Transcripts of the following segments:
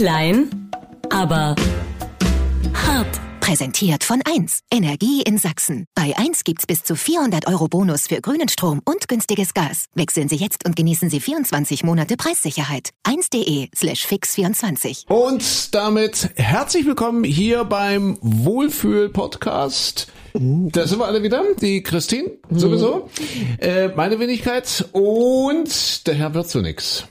Klein, aber hart. Präsentiert von 1. Energie in Sachsen. Bei 1 gibt's bis zu 400 Euro Bonus für grünen Strom und günstiges Gas. Wechseln Sie jetzt und genießen Sie 24 Monate Preissicherheit. 1.de slash fix24. Und damit herzlich willkommen hier beim Wohlfühl-Podcast. Da sind wir alle wieder. Die Christine sowieso, äh, meine Wenigkeit und der Herr wird so nix.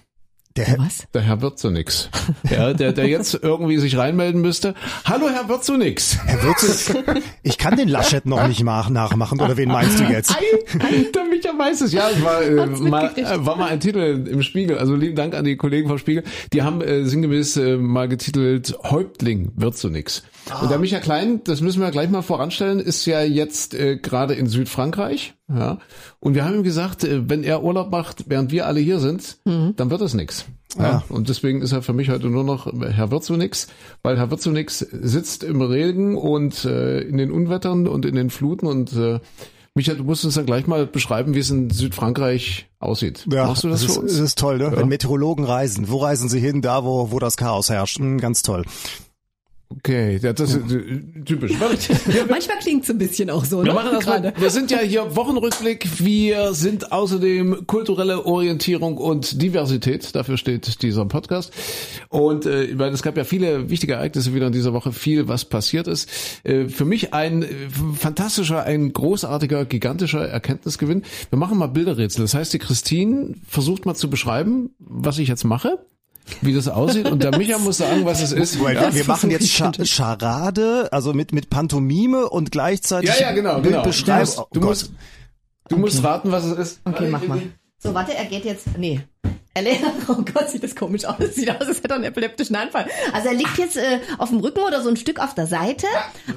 Der Herr, Was? Der Herr wird so nix. Ja, der, der jetzt irgendwie sich reinmelden müsste. Hallo Herr wird so nix. Herr Würzel, ich kann den Laschet noch nicht nach, nachmachen, oder wen meinst du jetzt? Der Micha weiß es. Ja, es war, äh, mal, äh, war mal ein Titel im Spiegel. Also lieben Dank an die Kollegen vom Spiegel. Die haben äh, sinngemäß äh, mal getitelt Häuptling wird Und der Micha Klein, das müssen wir gleich mal voranstellen, ist ja jetzt äh, gerade in Südfrankreich. Ja. Und wir haben ihm gesagt, äh, wenn er Urlaub macht, während wir alle hier sind, dann wird es nix. Ja. Und deswegen ist er für mich heute nur noch Herr Wirzunix, weil Herr Wirzunix sitzt im Regen und äh, in den Unwettern und in den Fluten und äh, Micha, du musst uns dann gleich mal beschreiben, wie es in Südfrankreich aussieht. Machst du das, ist, für uns? das ist toll, ne? Wenn Meteorologen reisen, wo reisen sie hin? Da, wo, wo das Chaos herrscht. Hm, ganz toll. Okay, ja, das ist äh, typisch. Manchmal klingt es ein bisschen auch so. Wir ne? machen das mal. Wir sind ja hier Wochenrückblick. Wir sind außerdem kulturelle Orientierung und Diversität. Dafür steht dieser Podcast. Und äh, weil es gab ja viele wichtige Ereignisse wieder in dieser Woche, viel was passiert ist. Äh, für mich ein äh, fantastischer, ein großartiger, gigantischer Erkenntnisgewinn. Wir machen mal Bilderrätsel. Das heißt, die Christine versucht mal zu beschreiben, was ich jetzt mache. Wie das aussieht und der Micha muss sagen, was es ist. Ja? wir machen jetzt ich Charade, also mit, mit Pantomime und gleichzeitig Ja, ja, genau, genau. Du Bildbeschreibung. musst, du Oh musst, du musst raten, was es ist. Okay, mach mal. So, warte, er geht jetzt. Nee. Er oh Gott, sieht das komisch aus. Sieht aus, als hätte er einen epileptischen Anfall. Also er liegt jetzt äh, auf dem Rücken oder so ein Stück auf der Seite.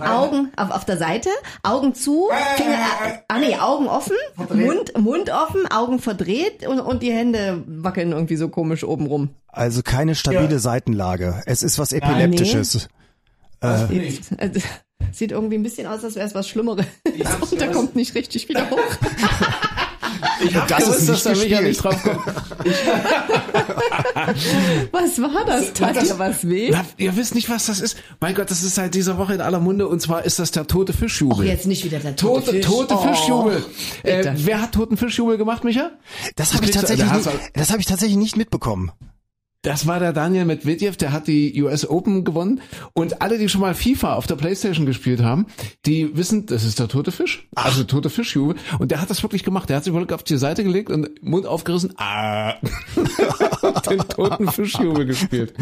Augen auf, auf der Seite, Augen zu, Finger, äh, ah nee, Augen offen, Mund, Mund offen, Augen verdreht und, und die Hände wackeln irgendwie so komisch oben rum. Also keine stabile Seitenlage. Es ist was Epileptisches. Sieht, also, sieht irgendwie ein bisschen aus, als wäre es was Schlimmeres. und der kommt nicht richtig wieder hoch. Ich hab Das gewusst, ist dass nicht Micha gespielt. nicht drauf kommt. Was war das? Tat dir was weh? Na, ihr wisst nicht, was das ist. Mein Gott, das ist seit dieser Woche in aller Munde und zwar ist das der tote Fischjubel. Oh, jetzt nicht wieder der tote, Tote, Fisch. tote Oh, Fischjubel. Äh, wer hat toten Fischjubel gemacht, Micha? Das habe ich tatsächlich da nicht, das habe ich tatsächlich nicht mitbekommen. Das war der Daniel Medvedev, der hat die US Open gewonnen. Und alle, die schon mal FIFA auf der Playstation gespielt haben, die wissen, das ist der tote Fisch. Also tote Fischjubel. Und der hat das wirklich gemacht. Der hat sich wirklich auf die Seite gelegt und Mund aufgerissen. Ah. den toten Fischjubel gespielt.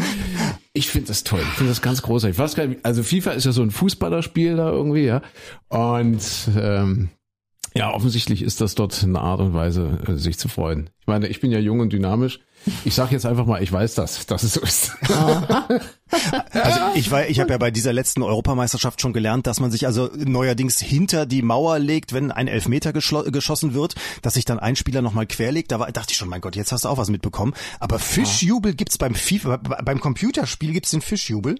Ich finde das toll. Ich finde das ganz großartig. Ich weiß gar nicht, also FIFA ist ja so ein Fußballerspiel da irgendwie, ja. Und ähm, ja, offensichtlich ist das dort eine Art und Weise, äh, sich zu freuen. Ich meine, ich bin ja jung und dynamisch. Ich sage jetzt einfach mal, ich weiß das, dass es so ist. Also ich war, ich habe ja bei dieser letzten Europameisterschaft schon gelernt, dass man sich also neuerdings hinter die Mauer legt, wenn ein Elfmeter geschossen wird, dass sich dann ein Spieler nochmal querlegt. Da war, dachte ich schon, mein Gott, jetzt hast du auch was mitbekommen. Aber Fischjubel gibt's beim FIFA, beim Computerspiel gibt's den Fischjubel.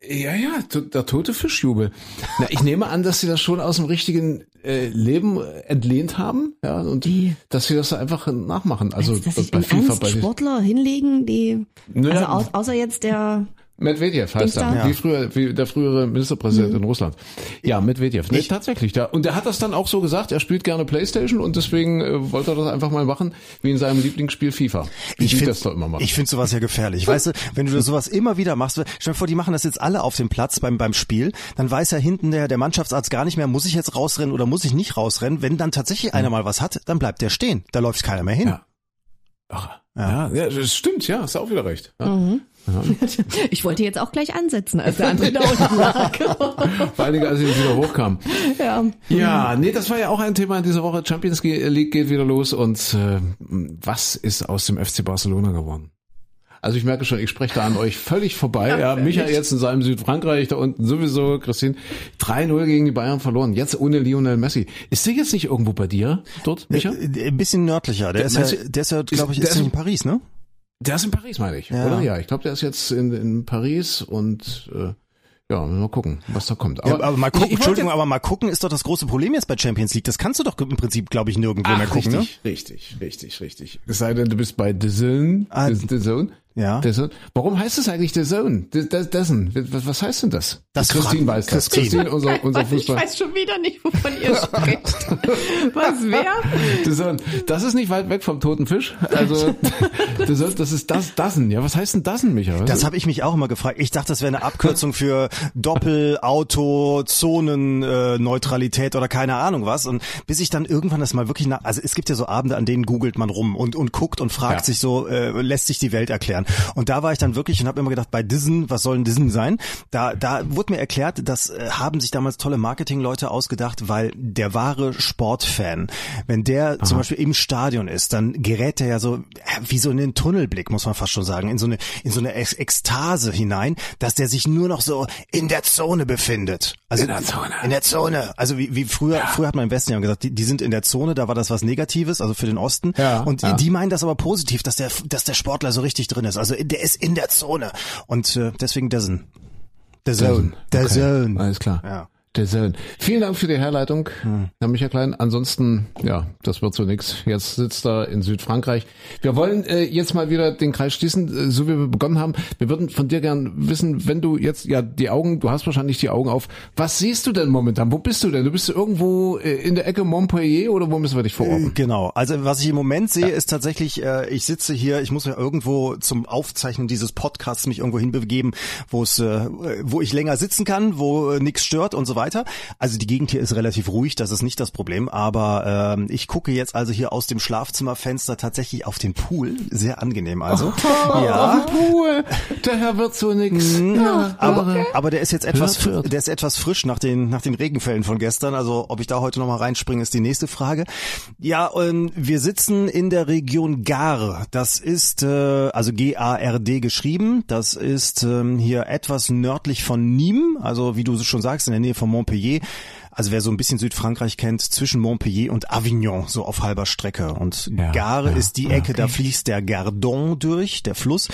Ja, ja, der tote Fischjubel. Na, ich nehme an, dass sie das schon aus dem richtigen äh, Leben äh, entlehnt haben, ja, und Die- dass sie das einfach nachmachen. Also dass sich bei im FIFA, bei Sportler hinlegen, die Naja. also au, außer jetzt der Medvedev heißt er, wie früher, wie der frühere Ministerpräsident Mhm. in Russland. Ja, Medvedev. Nee, Ich- tatsächlich. Der, und der hat das dann auch so gesagt, er spielt gerne Playstation und deswegen äh, wollte er das einfach mal machen, wie in seinem Lieblingsspiel FIFA. Wie Ich finde das doch immer machen. ich find sowas ja gefährlich. Weißt du, wenn du sowas immer wieder machst, stell dir vor, die machen das jetzt alle auf dem Platz beim, beim Spiel, dann weiß ja hinten der, der Mannschaftsarzt gar nicht mehr, muss ich jetzt rausrennen oder muss ich nicht rausrennen. Wenn dann tatsächlich einer mal was hat, dann bleibt der stehen. Da läuft keiner mehr hin. Ja. Ach, ja. ja, das stimmt, ja, hast du auch wieder recht. Ja. Mhm. Ich wollte jetzt auch gleich ansetzen, als der andere da unten lag. Vor allen Dingen, als ich wieder hochkam. ja. Ja, nee, das war ja auch ein Thema in dieser Woche. Champions League geht wieder los und äh, was ist aus dem FC Barcelona geworden? Also ich merke schon, ich spreche da an euch völlig vorbei. Ja, Micha jetzt in seinem Südfrankreich da unten sowieso, Christine, 3-0 gegen die Bayern verloren. Jetzt ohne Lionel Messi. Ist der jetzt nicht irgendwo bei dir dort, Micha? Äh, Ein bisschen nördlicher. Der ist meinst ja, der ist ja, glaube ich, der ist ist- in Paris, ne? Der ist in Paris, meine ich, Ja. oder? Ja, ich glaube, der ist jetzt in, in Paris und äh, ja, mal gucken, was da kommt. Aber, aber mal gucken, ich- ich wollte Entschuldigung, aber mal gucken ist doch das große Problem jetzt bei Champions League. Das kannst du doch im Prinzip, glaube ich, nirgendwo Ach, mehr gucken, ne? richtig, richtig, richtig, richtig. Es sei denn, du bist bei The Zone. Ah, The, The Zone. Ja. Der Sohn. Warum heißt es eigentlich der Sohn? Der, der, dessen. Was, was heißt denn das? Das Christine weiß das. Christine. Christine, unser, unser ich Fußball. weiß schon wieder nicht, wovon ihr sprecht. Was, wer? Der Sohn. Das ist nicht weit weg vom toten Fisch. Also, der Sohn, das ist das, Dassen. Ja, was heißt denn Dassen, Micha? Das habe ich mich auch immer gefragt. Ich dachte, das wäre eine Abkürzung für Doppel, Auto, Zonenneutralität äh, Neutralität oder keine Ahnung was. Und bis ich dann irgendwann das mal wirklich nach, also es gibt ja so Abende, an denen googelt man rum und, und guckt und fragt Ja. sich so, äh, lässt sich die Welt erklären. Und da war ich dann wirklich und habe immer gedacht, bei Dissen, was soll denn Dissen sein? Da, da wurde mir erklärt, das äh, haben sich damals tolle Marketingleute ausgedacht, weil der wahre Sportfan, wenn der zum Beispiel im Stadion ist, dann gerät er ja so wie so in den Tunnelblick, muss man fast schon sagen, in so eine, in so eine Ex Ekstase hinein, dass der sich nur noch so in der Zone befindet. Also In der Zone. In der Zone. Also wie, wie früher, früher hat man im Westen ja gesagt, die, die sind in der Zone, da war das was Negatives, also für den Osten. Ja, und ja. die meinen das aber positiv, dass der, dass der Sportler so richtig drin ist. Also der ist in der Zone. Und äh, deswegen Dessen. Der Zone. Der Okay. Zone. Alles klar. Ja. Der Sohn. Vielen Dank für die Herleitung, Herr Michael Klein. Ansonsten, ja, das wird so nix. Jetzt sitzt er in Südfrankreich. Wir wollen äh, jetzt mal wieder den Kreis schließen, äh, so wie wir begonnen haben. Wir würden von dir gern wissen, wenn du jetzt, ja, die Augen, du hast wahrscheinlich die Augen auf. Was siehst du denn momentan? Wo bist du denn? Du bist irgendwo äh, in der Ecke Montpellier oder wo müssen wir dich verorten? Genau. Also was ich im Moment sehe, ist tatsächlich, äh, ich sitze hier, ich muss mir irgendwo zum Aufzeichnen dieses Podcasts mich irgendwo hinbegeben, wo es, äh, wo ich länger sitzen kann, wo äh, nichts stört und so weiter. Also die Gegend hier ist relativ ruhig, das ist nicht das Problem. Aber ähm, ich gucke jetzt also hier aus dem Schlafzimmerfenster tatsächlich auf den Pool, sehr angenehm also. ja. Cool. Der Herr wird so nix. Ja, Aber, aber der ist jetzt etwas, Hört, hört. der ist etwas frisch nach den, nach den Regenfällen von gestern. Also, ob ich da heute nochmal reinspringe, ist die nächste Frage. Ja, und wir sitzen in der Region Gare. Das ist, äh, also G-A-R-D geschrieben. Das ist ähm, hier etwas nördlich von Nîmes. Also, wie du schon sagst, in der Nähe von Montpellier. Also wer so ein bisschen Südfrankreich kennt, zwischen Montpellier und Avignon, so auf halber Strecke. Und Ja, Gare ja, ist die Ecke, da fließt der Gardon durch, der Fluss.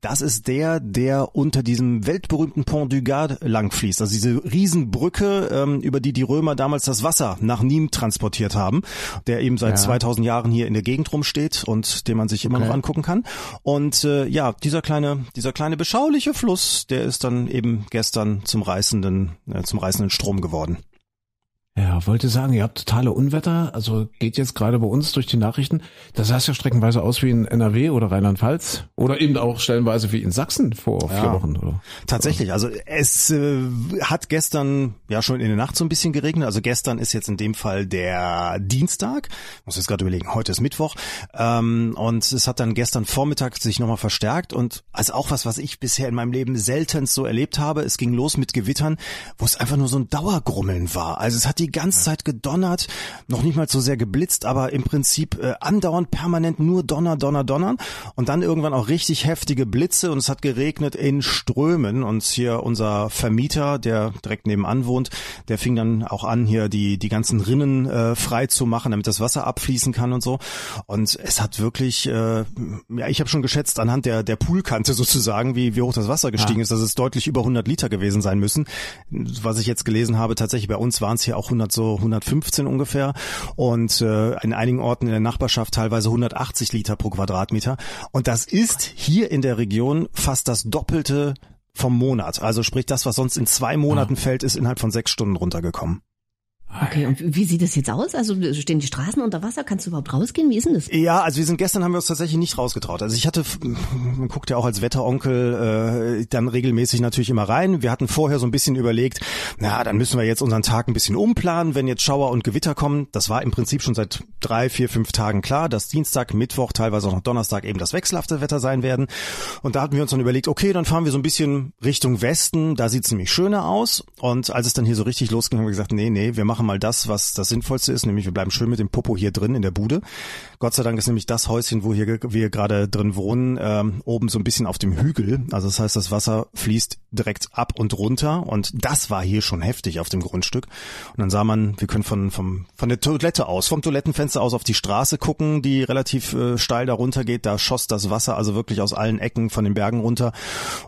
Das ist der, der unter diesem weltberühmten Pont du Gard lang fließt. Also diese Riesenbrücke, ähm, über die die Römer damals das Wasser nach Nîmes transportiert haben, der eben seit Ja. 2000 Jahren hier in der Gegend rumsteht und den man sich immer Okay. noch angucken kann. Und äh, ja, dieser kleine, dieser kleine beschauliche Fluss, der ist dann eben gestern zum reißenden, äh, zum reißenden Strom geworden. Ja, wollte sagen, ihr habt totale Unwetter, also geht jetzt gerade bei uns durch die Nachrichten. Das sah es ja streckenweise aus wie in NRW oder Rheinland-Pfalz oder eben auch stellenweise wie in Sachsen vor vier Ja. Wochen, oder? Tatsächlich, also es äh, hat gestern ja schon in der Nacht so ein bisschen geregnet. Also gestern ist jetzt in dem Fall der Dienstag. Ich muss jetzt gerade überlegen, heute ist Mittwoch. Ähm, und es hat dann gestern Vormittag sich nochmal verstärkt und also auch was, was ich bisher in meinem Leben selten so erlebt habe. Es ging los mit Gewittern, wo es einfach nur so ein Dauergrummeln war. Also es hat die ganze Zeit gedonnert, noch nicht mal so sehr geblitzt, aber im Prinzip äh, andauernd permanent nur Donner, Donner, Donnern und dann irgendwann auch richtig heftige Blitze und es hat geregnet in Strömen und hier unser Vermieter, der direkt nebenan wohnt, der fing dann auch an, hier die, die ganzen Rinnen äh, frei zu machen, damit das Wasser abfließen kann und so und es hat wirklich, äh, ja, ich habe schon geschätzt anhand der, der Poolkante sozusagen, wie, wie hoch das Wasser gestiegen ist, dass es deutlich über 100 Liter gewesen sein müssen. Was ich jetzt gelesen habe, tatsächlich bei uns waren es hier auch 100 so 115 ungefähr und äh, in einigen Orten in der Nachbarschaft teilweise 180 Liter pro Quadratmeter. Und das ist hier in der Region fast das Doppelte vom Monat. Also sprich, das, was sonst in zwei Monaten fällt, ist innerhalb von sechs Stunden runtergekommen. Okay, und wie sieht das jetzt aus? Also stehen die Straßen unter Wasser? Kannst du überhaupt rausgehen? Wie ist denn das? Ja, also wir sind gestern haben wir uns tatsächlich nicht rausgetraut. Also ich hatte, man guckt ja auch als Wetteronkel äh, dann regelmäßig natürlich immer rein. Wir hatten vorher so ein bisschen überlegt, na, dann müssen wir jetzt unseren Tag ein bisschen umplanen, wenn jetzt Schauer und Gewitter kommen. Das war im Prinzip schon seit drei, vier, fünf Tagen klar, dass Dienstag, Mittwoch, teilweise auch noch Donnerstag eben das wechselhafte Wetter sein werden. Und da hatten wir uns dann überlegt, okay, dann fahren wir so ein bisschen Richtung Westen. Da sieht's nämlich schöner aus. Und als es dann hier so richtig losging, haben wir gesagt, nee, nee, wir machen mal das, was das Sinnvollste ist, nämlich wir bleiben schön mit dem Popo hier drin in der Bude. Gott sei Dank ist nämlich das Häuschen, wo hier wir gerade drin wohnen, ähm, oben so ein bisschen auf dem Hügel. Also das heißt, das Wasser fließt direkt ab und runter und das war hier schon heftig auf dem Grundstück. Und dann sah man, wir können von vom von der Toilette aus, vom Toilettenfenster aus auf die Straße gucken, die relativ äh, steil da runter geht. Da schoss das Wasser also wirklich aus allen Ecken von den Bergen runter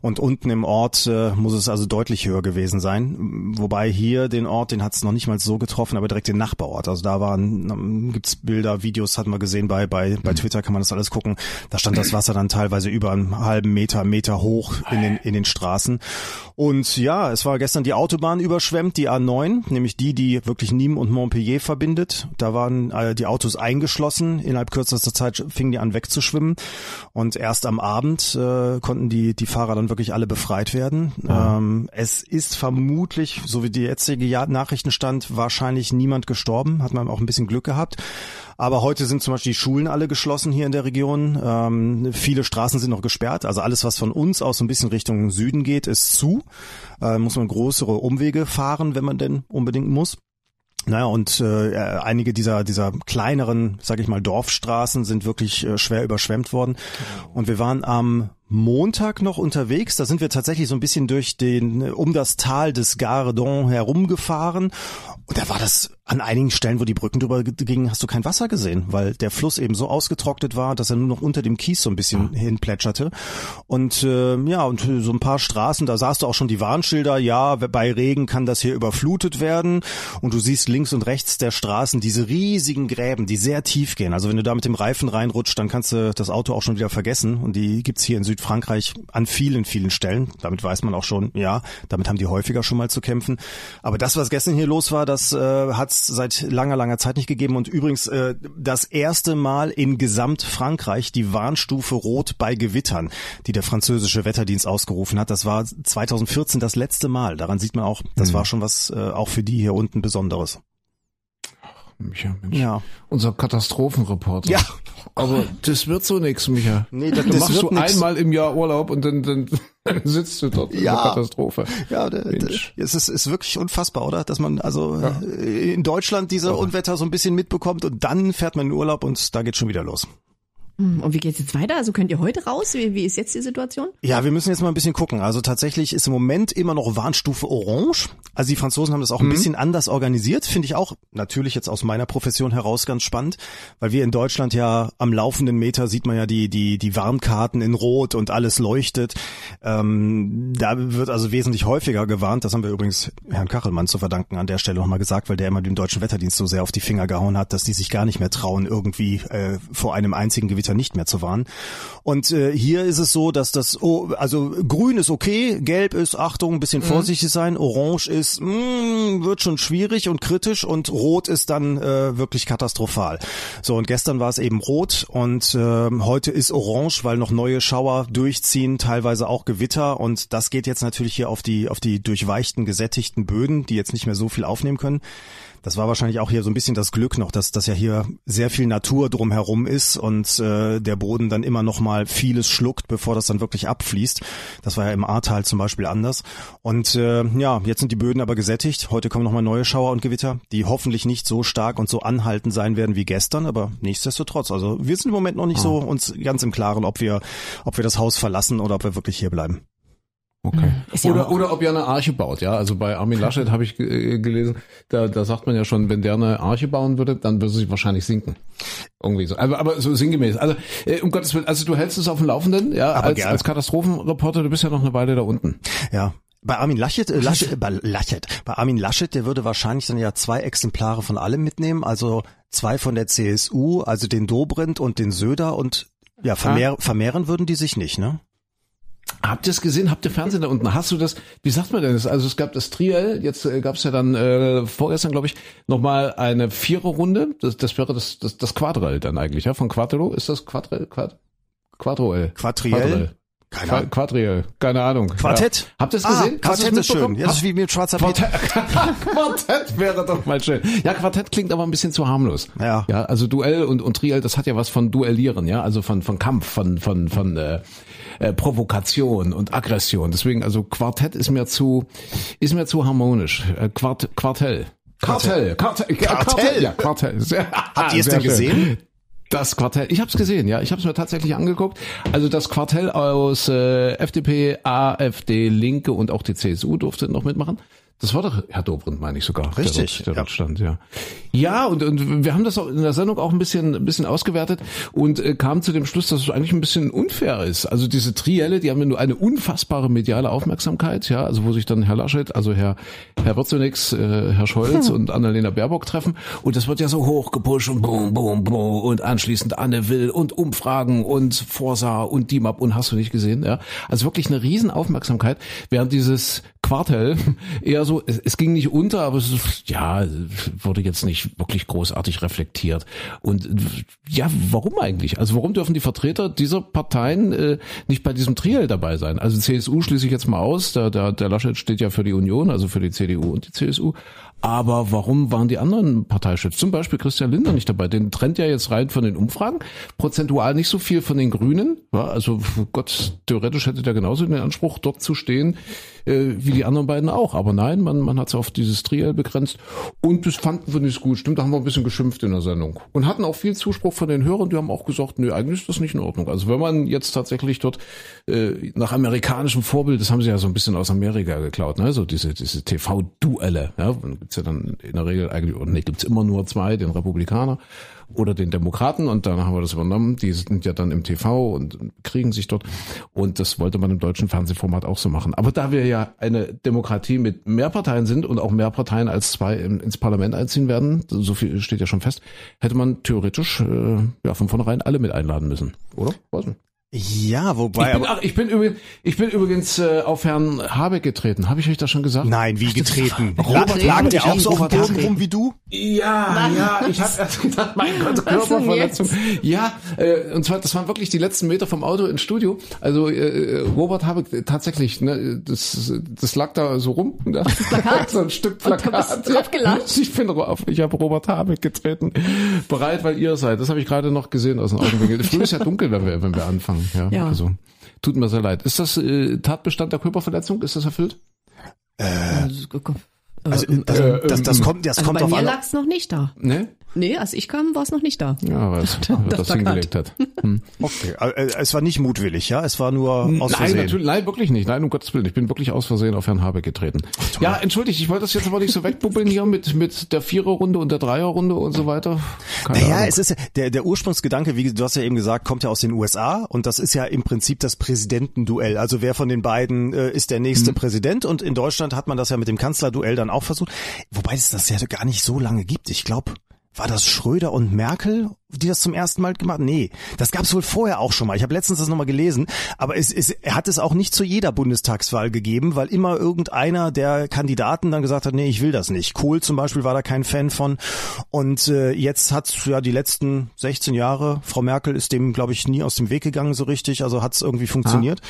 und unten im Ort äh, muss es also deutlich höher gewesen sein. Wobei hier den Ort, den hat es noch nicht mal so getroffen, aber direkt den Nachbarort. Also da waren, ähm, gibt's Bilder, Videos hatten wir gesehen bei, bei, bei Twitter kann man das alles gucken. Da stand das Wasser dann teilweise über einen halben Meter, Meter hoch in den, in den Straßen. Und ja, es war gestern die Autobahn überschwemmt, die A9, nämlich die, die wirklich Nîmes und Montpellier verbindet. Da waren äh, die Autos eingeschlossen. Innerhalb kürzester Zeit fingen die an wegzuschwimmen. Und erst am Abend äh, konnten die, die Fahrer dann wirklich alle befreit werden. Ja. Ähm, es ist vermutlich, so wie die jetzige Nachrichtenstand, wahrscheinlich niemand gestorben. Hat man auch ein bisschen Glück gehabt. Aber heute sind zum Beispiel die Schulen alle geschlossen hier in der Region. Ähm, viele Straßen sind noch gesperrt. Also alles, was von uns aus so ein bisschen Richtung Süden geht, ist zu. Äh, muss man größere Umwege fahren, wenn man denn unbedingt muss. Naja, und äh, einige dieser, dieser kleineren, sag ich mal, Dorfstraßen sind wirklich äh, schwer überschwemmt worden. Und wir waren am Montag noch unterwegs. Da sind wir tatsächlich so ein bisschen durch den, um das Tal des Gardon herumgefahren. Und da war das an einigen Stellen, wo die Brücken drüber gingen, hast du kein Wasser gesehen, weil der Fluss eben so ausgetrocknet war, dass er nur noch unter dem Kies so ein bisschen ja. hinplätscherte. Und äh, ja, und so ein paar Straßen, da sahst du auch schon die Warnschilder, ja, bei Regen kann das hier überflutet werden. Und du siehst links und rechts der Straßen diese riesigen Gräben, die sehr tief gehen. Also wenn du da mit dem Reifen reinrutscht, dann kannst du das Auto auch schon wieder vergessen. Und die gibt's hier in Südfrankreich an vielen, vielen Stellen. Damit weiß man auch schon, ja, damit haben die häufiger schon mal zu kämpfen. Aber das, was gestern hier los war, das äh, hat seit langer, langer Zeit nicht gegeben und übrigens äh, das erste Mal in Gesamtfrankreich die Warnstufe Rot bei Gewittern, die der französische Wetterdienst ausgerufen hat. Das war 2014 das letzte Mal. Daran sieht man auch, das mhm. war schon was äh, auch für die hier unten Besonderes. Micha, Mensch. Ja. Unser Katastrophenreporter. Ja. Aber das wird so nix, Micha. Nee, das, das machst wird du nix. einmal im Jahr Urlaub und dann, dann sitzt du dort ja. in der Katastrophe. Ja, der, es ist, ist wirklich unfassbar, oder? Dass man also ja. in Deutschland diese. Unwetter so ein bisschen mitbekommt und dann fährt man in Urlaub und da geht schon wieder los. Hm, und wie geht's jetzt weiter? Also könnt ihr heute raus? Wie, wie ist jetzt die Situation? Ja, wir müssen jetzt mal ein bisschen gucken. Also tatsächlich ist im Moment immer noch Warnstufe Orange. Also die Franzosen haben das auch ein mhm. bisschen anders organisiert, finde ich auch natürlich jetzt aus meiner Profession heraus ganz spannend, weil wir in Deutschland ja am laufenden Meter sieht man ja die die die Warnkarten in Rot und alles leuchtet. Ähm, da wird also wesentlich häufiger gewarnt. Das haben wir übrigens Herrn Kachelmann zu verdanken an der Stelle nochmal gesagt, weil der immer dem deutschen Wetterdienst so sehr auf die Finger gehauen hat, dass die sich gar nicht mehr trauen, irgendwie äh, vor einem einzigen Gewitter Gewitter nicht mehr zu warnen. Und äh, hier ist es so, dass das, oh, also grün ist okay, gelb ist, Achtung, ein bisschen mhm. vorsichtig sein, orange ist, mh, mm, wird schon schwierig und kritisch und rot ist dann äh, wirklich katastrophal. So, und gestern war es eben rot und äh, heute ist orange, weil noch neue Schauer durchziehen, teilweise auch Gewitter und das geht jetzt natürlich hier auf die, auf die durchweichten, gesättigten Böden, die jetzt nicht mehr so viel aufnehmen können. Das war wahrscheinlich auch hier so ein bisschen das Glück noch, dass das ja hier sehr viel Natur drumherum ist und äh, der Boden dann immer noch mal vieles schluckt, bevor das dann wirklich abfließt. Das war ja im Ahrtal zum Beispiel anders. Und äh, ja, jetzt sind die Böden aber gesättigt. Heute kommen noch mal neue Schauer und Gewitter, die hoffentlich nicht so stark und so anhaltend sein werden wie gestern, aber nichtsdestotrotz. Also wir sind im Moment noch nicht so ah. uns ganz im Klaren, ob wir, ob wir das Haus verlassen oder ob wir wirklich hier bleiben. Okay. Ja oder, oder ob er eine Arche baut, ja. Also bei Armin Laschet habe ich äh, gelesen, da, da sagt man ja schon, wenn der eine Arche bauen würde, dann würde sie wahrscheinlich sinken. Irgendwie so. Aber, aber so sinngemäß. Also, äh, um Gottes Willen, also du hältst es auf dem Laufenden, ja, aber als, als Katastrophenreporter, du bist ja noch eine Weile da unten. Ja. Bei Armin Laschet, äh, Laschet, bei Laschet, bei Armin Laschet, der würde wahrscheinlich dann ja zwei Exemplare von allem mitnehmen, also zwei von der CSU, also den Dobrindt und den Söder und ja, vermehr, ah. vermehren würden die sich nicht, ne? Habt ihr es gesehen? Habt ihr Fernsehen da unten? Hast du das? Wie sagt man denn das? Also es gab das Triel, jetzt äh, gab es ja dann äh, vorgestern, glaube ich, nochmal eine Viererrunde. Das, das wäre das, das, das Quadrell dann eigentlich, ja? Von Quattro? Ist das Quadrell? Quad, Quadroel? Quadriel? Keine Ahnung. Quadriel, keine Ahnung. Quartett? Ja. Habt ihr es gesehen? Ah, Quartett ist schön. Ja, das ist wie mit schwarzer Quartett. Quartett wäre doch mal schön. Ja, Quartett klingt aber ein bisschen zu harmlos. Ja. Ja, also Duell und, und Triel, das hat ja was von Duellieren, ja, also von, von Kampf, von, von, von, äh, äh, Provokation und Aggression. Deswegen, also Quartett ist mir zu, ist mir zu harmonisch. Äh, Quart, Quartell. Kartell. Kartell. Kartell. Ja, Kartell. Sehr, Habt ihr es denn gesehen? Das Quartell, ich habe es gesehen, ja, ich habe es mir tatsächlich angeguckt. Also das Quartell aus äh, FDP, AfD, Linke und auch die CSU durfte noch mitmachen. Das war doch Herr Dobrindt, meine ich sogar. Richtig, Der, dort- der ja. dort stand, ja. Ja, und, und wir haben das auch in der Sendung auch ein bisschen, ein bisschen ausgewertet und äh, kamen zu dem Schluss, dass es eigentlich ein bisschen unfair ist. Also diese Trielle, die haben ja nur eine unfassbare mediale Aufmerksamkeit, ja, also wo sich dann Herr Laschet, also Herr, Herr Wirtzenix, äh, Herr Scholz und Annalena Baerbock treffen. Und das wird ja so hoch gepusht und boom, boom, boom und anschließend Anne Will und Umfragen und Forsa und DIMAP und hast du nicht gesehen, ja. Also wirklich eine riesen Aufmerksamkeit, während dieses Quartell eher so, es, es ging nicht unter, aber es ja, wurde jetzt nicht wirklich großartig reflektiert. Und ja, warum eigentlich? Also warum dürfen die Vertreter dieser Parteien äh, nicht bei diesem Triel dabei sein? Also CSU schließe ich jetzt mal aus, der, der, der Laschet steht ja für die Union, also für die CDU und die CSU. Aber warum waren die anderen Parteichefs, zum Beispiel Christian Lindner, nicht dabei? Den trennt ja jetzt rein von den Umfragen, prozentual nicht so viel von den Grünen. Also Gott, theoretisch hätte der genauso den Anspruch, dort zu stehen, äh, wie die anderen beiden auch. Aber nein, man, man hat es auf dieses Triel begrenzt. Und das fanden wir nicht gut. Stimmt, da haben wir ein bisschen geschimpft in der Sendung. Und hatten auch viel Zuspruch von den Hörern, die haben auch gesagt, nö, eigentlich ist das nicht in Ordnung. Also wenn man jetzt tatsächlich dort äh, nach amerikanischem Vorbild, das haben sie ja so ein bisschen aus Amerika geklaut, ne? so diese, diese TV-Duelle. Ja? Gibt's ja dann in der Regel eigentlich, oder nee, gibt's immer nur zwei, den Republikaner oder den Demokraten und dann haben wir das übernommen. Die sind ja dann im TV und kriegen sich dort und das wollte man im deutschen Fernsehformat auch so machen. Aber da wir ja eine Demokratie mit mehr Parteien sind und auch mehr Parteien als zwei ins Parlament einziehen werden, so viel steht ja schon fest, hätte man theoretisch äh, ja von vornherein alle mit einladen müssen, oder? Weiß nicht. Ja, wobei. Ich bin, aber, ach, ich bin übrigens, ich bin übrigens äh, auf Herrn Habeck getreten. Habe ich euch das schon gesagt? nein, wie getreten. Robert lag der auch so auf dem Boden rum wie du? Ja, ja, ich habe erst gedacht, mein Gott, Körperverletzung. Ja, äh, und zwar, das waren wirklich die letzten Meter vom Auto ins Studio. Also äh, Robert Habeck äh, tatsächlich, ne, das, das lag da so rum. Ne? so ein Stück Plakat. Ich bin drauf, ich habe Robert Habeck getreten. Bereit, weil ihr seid. Das habe ich gerade noch gesehen aus den Augenwinkeln. Früh ist ja dunkel, wenn wir, wenn wir anfangen. Ja, Ja. Also, tut mir sehr leid. Ist das äh, Tatbestand der Körperverletzung? Ist das erfüllt? Also, äh, also äh, das, das ähm, kommt, das also kommt bei auf mir alle. lag's noch nicht da. Ne? Nee, als ich kam, war es noch nicht da. Ja, was, wer das Plakat. hingelegt hat. Hm. Okay, äh, es war nicht mutwillig, ja, es war nur aus Nein, Versehen. natürlich, nein, wirklich nicht. Nein, um Gottes Willen. Ich bin wirklich aus Versehen auf Herrn Habeck getreten. Ja, entschuldigt, ich wollte das jetzt aber nicht so wegbubbeln hier mit, mit der Viererrunde und der Dreierrunde und so weiter. Keine Naja, Ahnung. es ist ja, der, der Ursprungsgedanke, wie du hast ja eben gesagt, kommt ja aus den USA und das ist ja im Prinzip das Präsidentenduell. Also wer von den beiden äh, ist der nächste Mhm. Präsident und in Deutschland hat man das ja mit dem Kanzlerduell dann auch versucht. Wobei es das ja gar nicht so lange gibt. Ich glaube, war das Schröder und Merkel, die das zum ersten Mal gemacht? Nee, das gab es wohl vorher auch schon mal. Ich habe letztens das nochmal gelesen, aber es, es er hat es auch nicht zu jeder Bundestagswahl gegeben, weil immer irgendeiner der Kandidaten dann gesagt hat, nee, ich will das nicht. Kohl zum Beispiel war da kein Fan von. Und äh, jetzt hat ja die letzten 16 Jahre, Frau Merkel ist dem, glaube ich, nie aus dem Weg gegangen so richtig, also hat es irgendwie funktioniert.